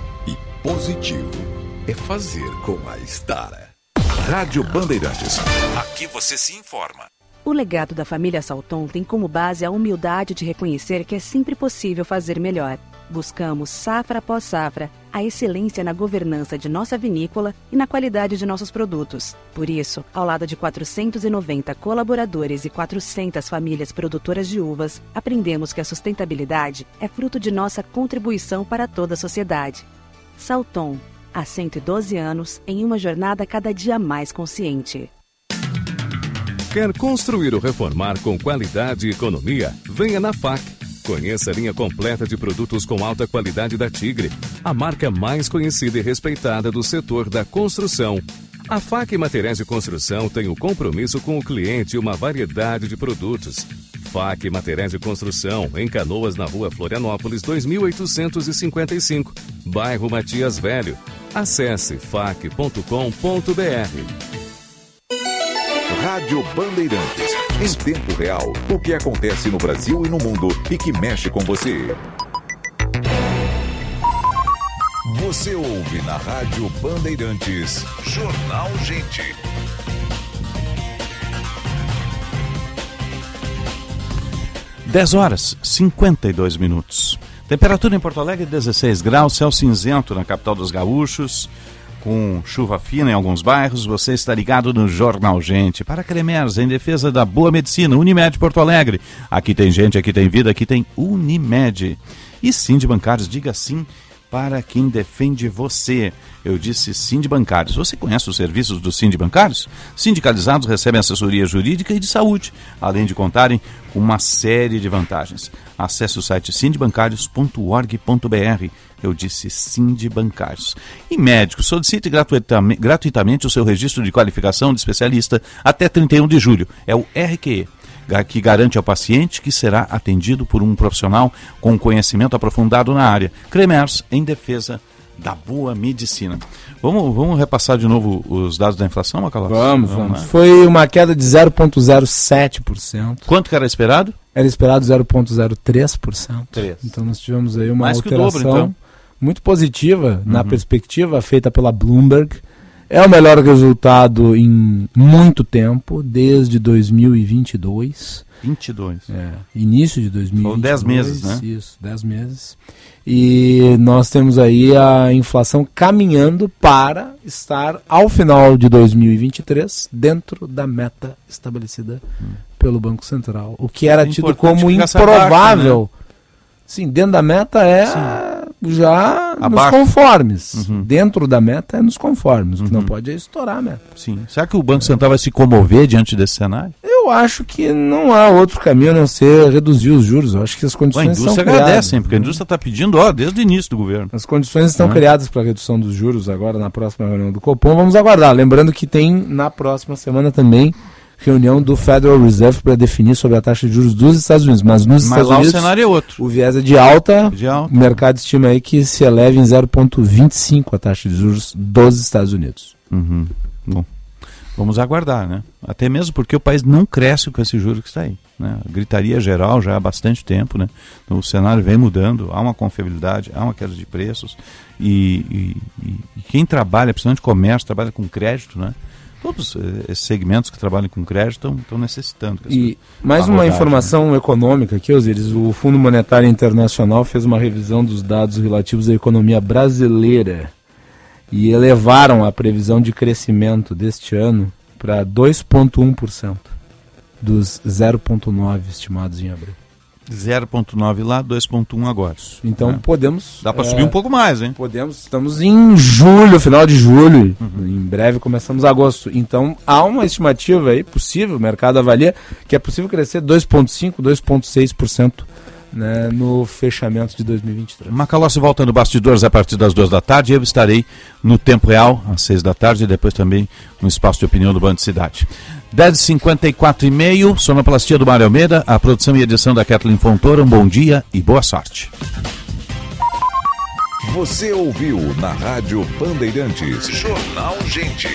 Positivo é fazer com a Estara. Rádio Bandeirantes. Aqui você se informa. O legado da família Salton tem como base a humildade de reconhecer que é sempre possível fazer melhor. Buscamos, safra após safra, a excelência na governança de nossa vinícola e na qualidade de nossos produtos. Por isso, ao lado de 490 colaboradores e 400 famílias produtoras de uvas, aprendemos que a sustentabilidade é fruto de nossa contribuição para toda a sociedade. Salton, há 112 anos, em uma jornada cada dia mais consciente. Quer construir ou reformar com qualidade e economia? Venha na FAC. Conheça a linha completa de produtos com alta qualidade da Tigre, a marca mais conhecida e respeitada do setor da construção. A FAC Materiais de Construção tem o um compromisso com o cliente e uma variedade de produtos. FAC Materiais de Construção, em Canoas, na rua Florianópolis, 2855, bairro Matias Velho. Acesse fac.com.br. Rádio Bandeirantes. Em tempo real, o que acontece no Brasil e no mundo e que mexe com você. Você ouve na Rádio Bandeirantes. Jornal Gente. Dez horas, 52 minutos. Temperatura em Porto Alegre, 16 graus, céu cinzento na capital dos gaúchos com chuva fina em alguns bairros, você está ligado no Jornal Gente. Para Cremers, em defesa da boa medicina, Unimed Porto Alegre. Aqui tem gente, aqui tem vida, aqui tem Unimed. E sim de bancários, diga sim para quem defende você. Eu disse Sind Bancários. Você conhece os serviços do Sind Bancários? Sindicalizados recebem assessoria jurídica e de saúde, além de contarem com uma série de vantagens. Acesse o site sindbancários.org.br. Eu disse Sind Bancários. E médicos, solicite gratuitamente o seu registro de qualificação de especialista até 31 de julho. É o RQE que garante ao paciente que será atendido por um profissional com conhecimento aprofundado na área. Cremers, em defesa da boa medicina. Vamos, vamos repassar de novo os dados da inflação, Macalós? Vamos, vamos. vamos. Foi uma queda de 0,07%. Quanto que era esperado? Era esperado 0,03%. Então nós tivemos aí uma Mais alteração dobro, então. muito positiva uhum. na perspectiva feita pela Bloomberg é o melhor resultado em muito tempo, desde 2022. 22. É, início de 2022. Foram 10 meses, né? Isso, 10 meses. E nós temos aí a inflação caminhando para estar, ao final de 2023, dentro da meta estabelecida pelo Banco Central. O que era é tido como improvável. Parte, né? Sim, dentro da meta é Sim. já Abaixo. nos conformes. Uhum. Dentro da meta é nos conformes. O que não uhum. pode é estourar a meta. Sim. Será que o Banco Central vai se comover diante desse cenário? Eu acho que não há outro caminho a não ser reduzir os juros. Eu acho que as condições a indústria são agradece, hein, porque a indústria está pedindo ó, desde o início do governo. As condições estão uhum. criadas para a redução dos juros agora na próxima reunião do Copom. Vamos aguardar. Lembrando que tem na próxima semana também reunião do Federal Reserve para definir sobre a taxa de juros dos Estados Unidos. Mas nos Mas Estados Unidos o cenário é outro. O viés é de alta. De alta. O mercado estima aí que se eleve em 0,25 a taxa de juros dos Estados Unidos. Uhum. Bom, vamos aguardar, né? Até mesmo porque o país não cresce com esse juro que está aí. Né? A gritaria geral já há bastante tempo, né? Então, o cenário vem mudando, há uma confiabilidade, há uma queda de preços e, e, e quem trabalha, principalmente comércio, trabalha com crédito, né? todos eh, esses segmentos que trabalham com crédito estão necessitando. E mais uma informação né? econômica aqui, Osiris. O Fundo Monetário Internacional fez uma revisão dos dados relativos à economia brasileira e elevaram a previsão de crescimento deste ano para 2,1% dos 0,9% estimados em abril. 0.9 lá, 2.1 agora. Então é. podemos. Dá para é, subir um pouco mais, hein? Podemos. Estamos em julho, final de julho. Uhum. Em breve começamos agosto. Então há uma estimativa aí possível, o mercado avalia que é possível crescer 2.5, 2.6%. Né, no fechamento de 2023. Macalossi volta no Bastidores a partir das duas da tarde. Eu estarei no Tempo Real às seis da tarde e depois também no Espaço de Opinião do Bando Cidade. 10h54 e meio, sonoplastia do Mário Almeida, a produção e edição da Kathleen Fontoura. Um bom dia e boa sorte. Você ouviu na Rádio Bandeirantes. Jornal Gente.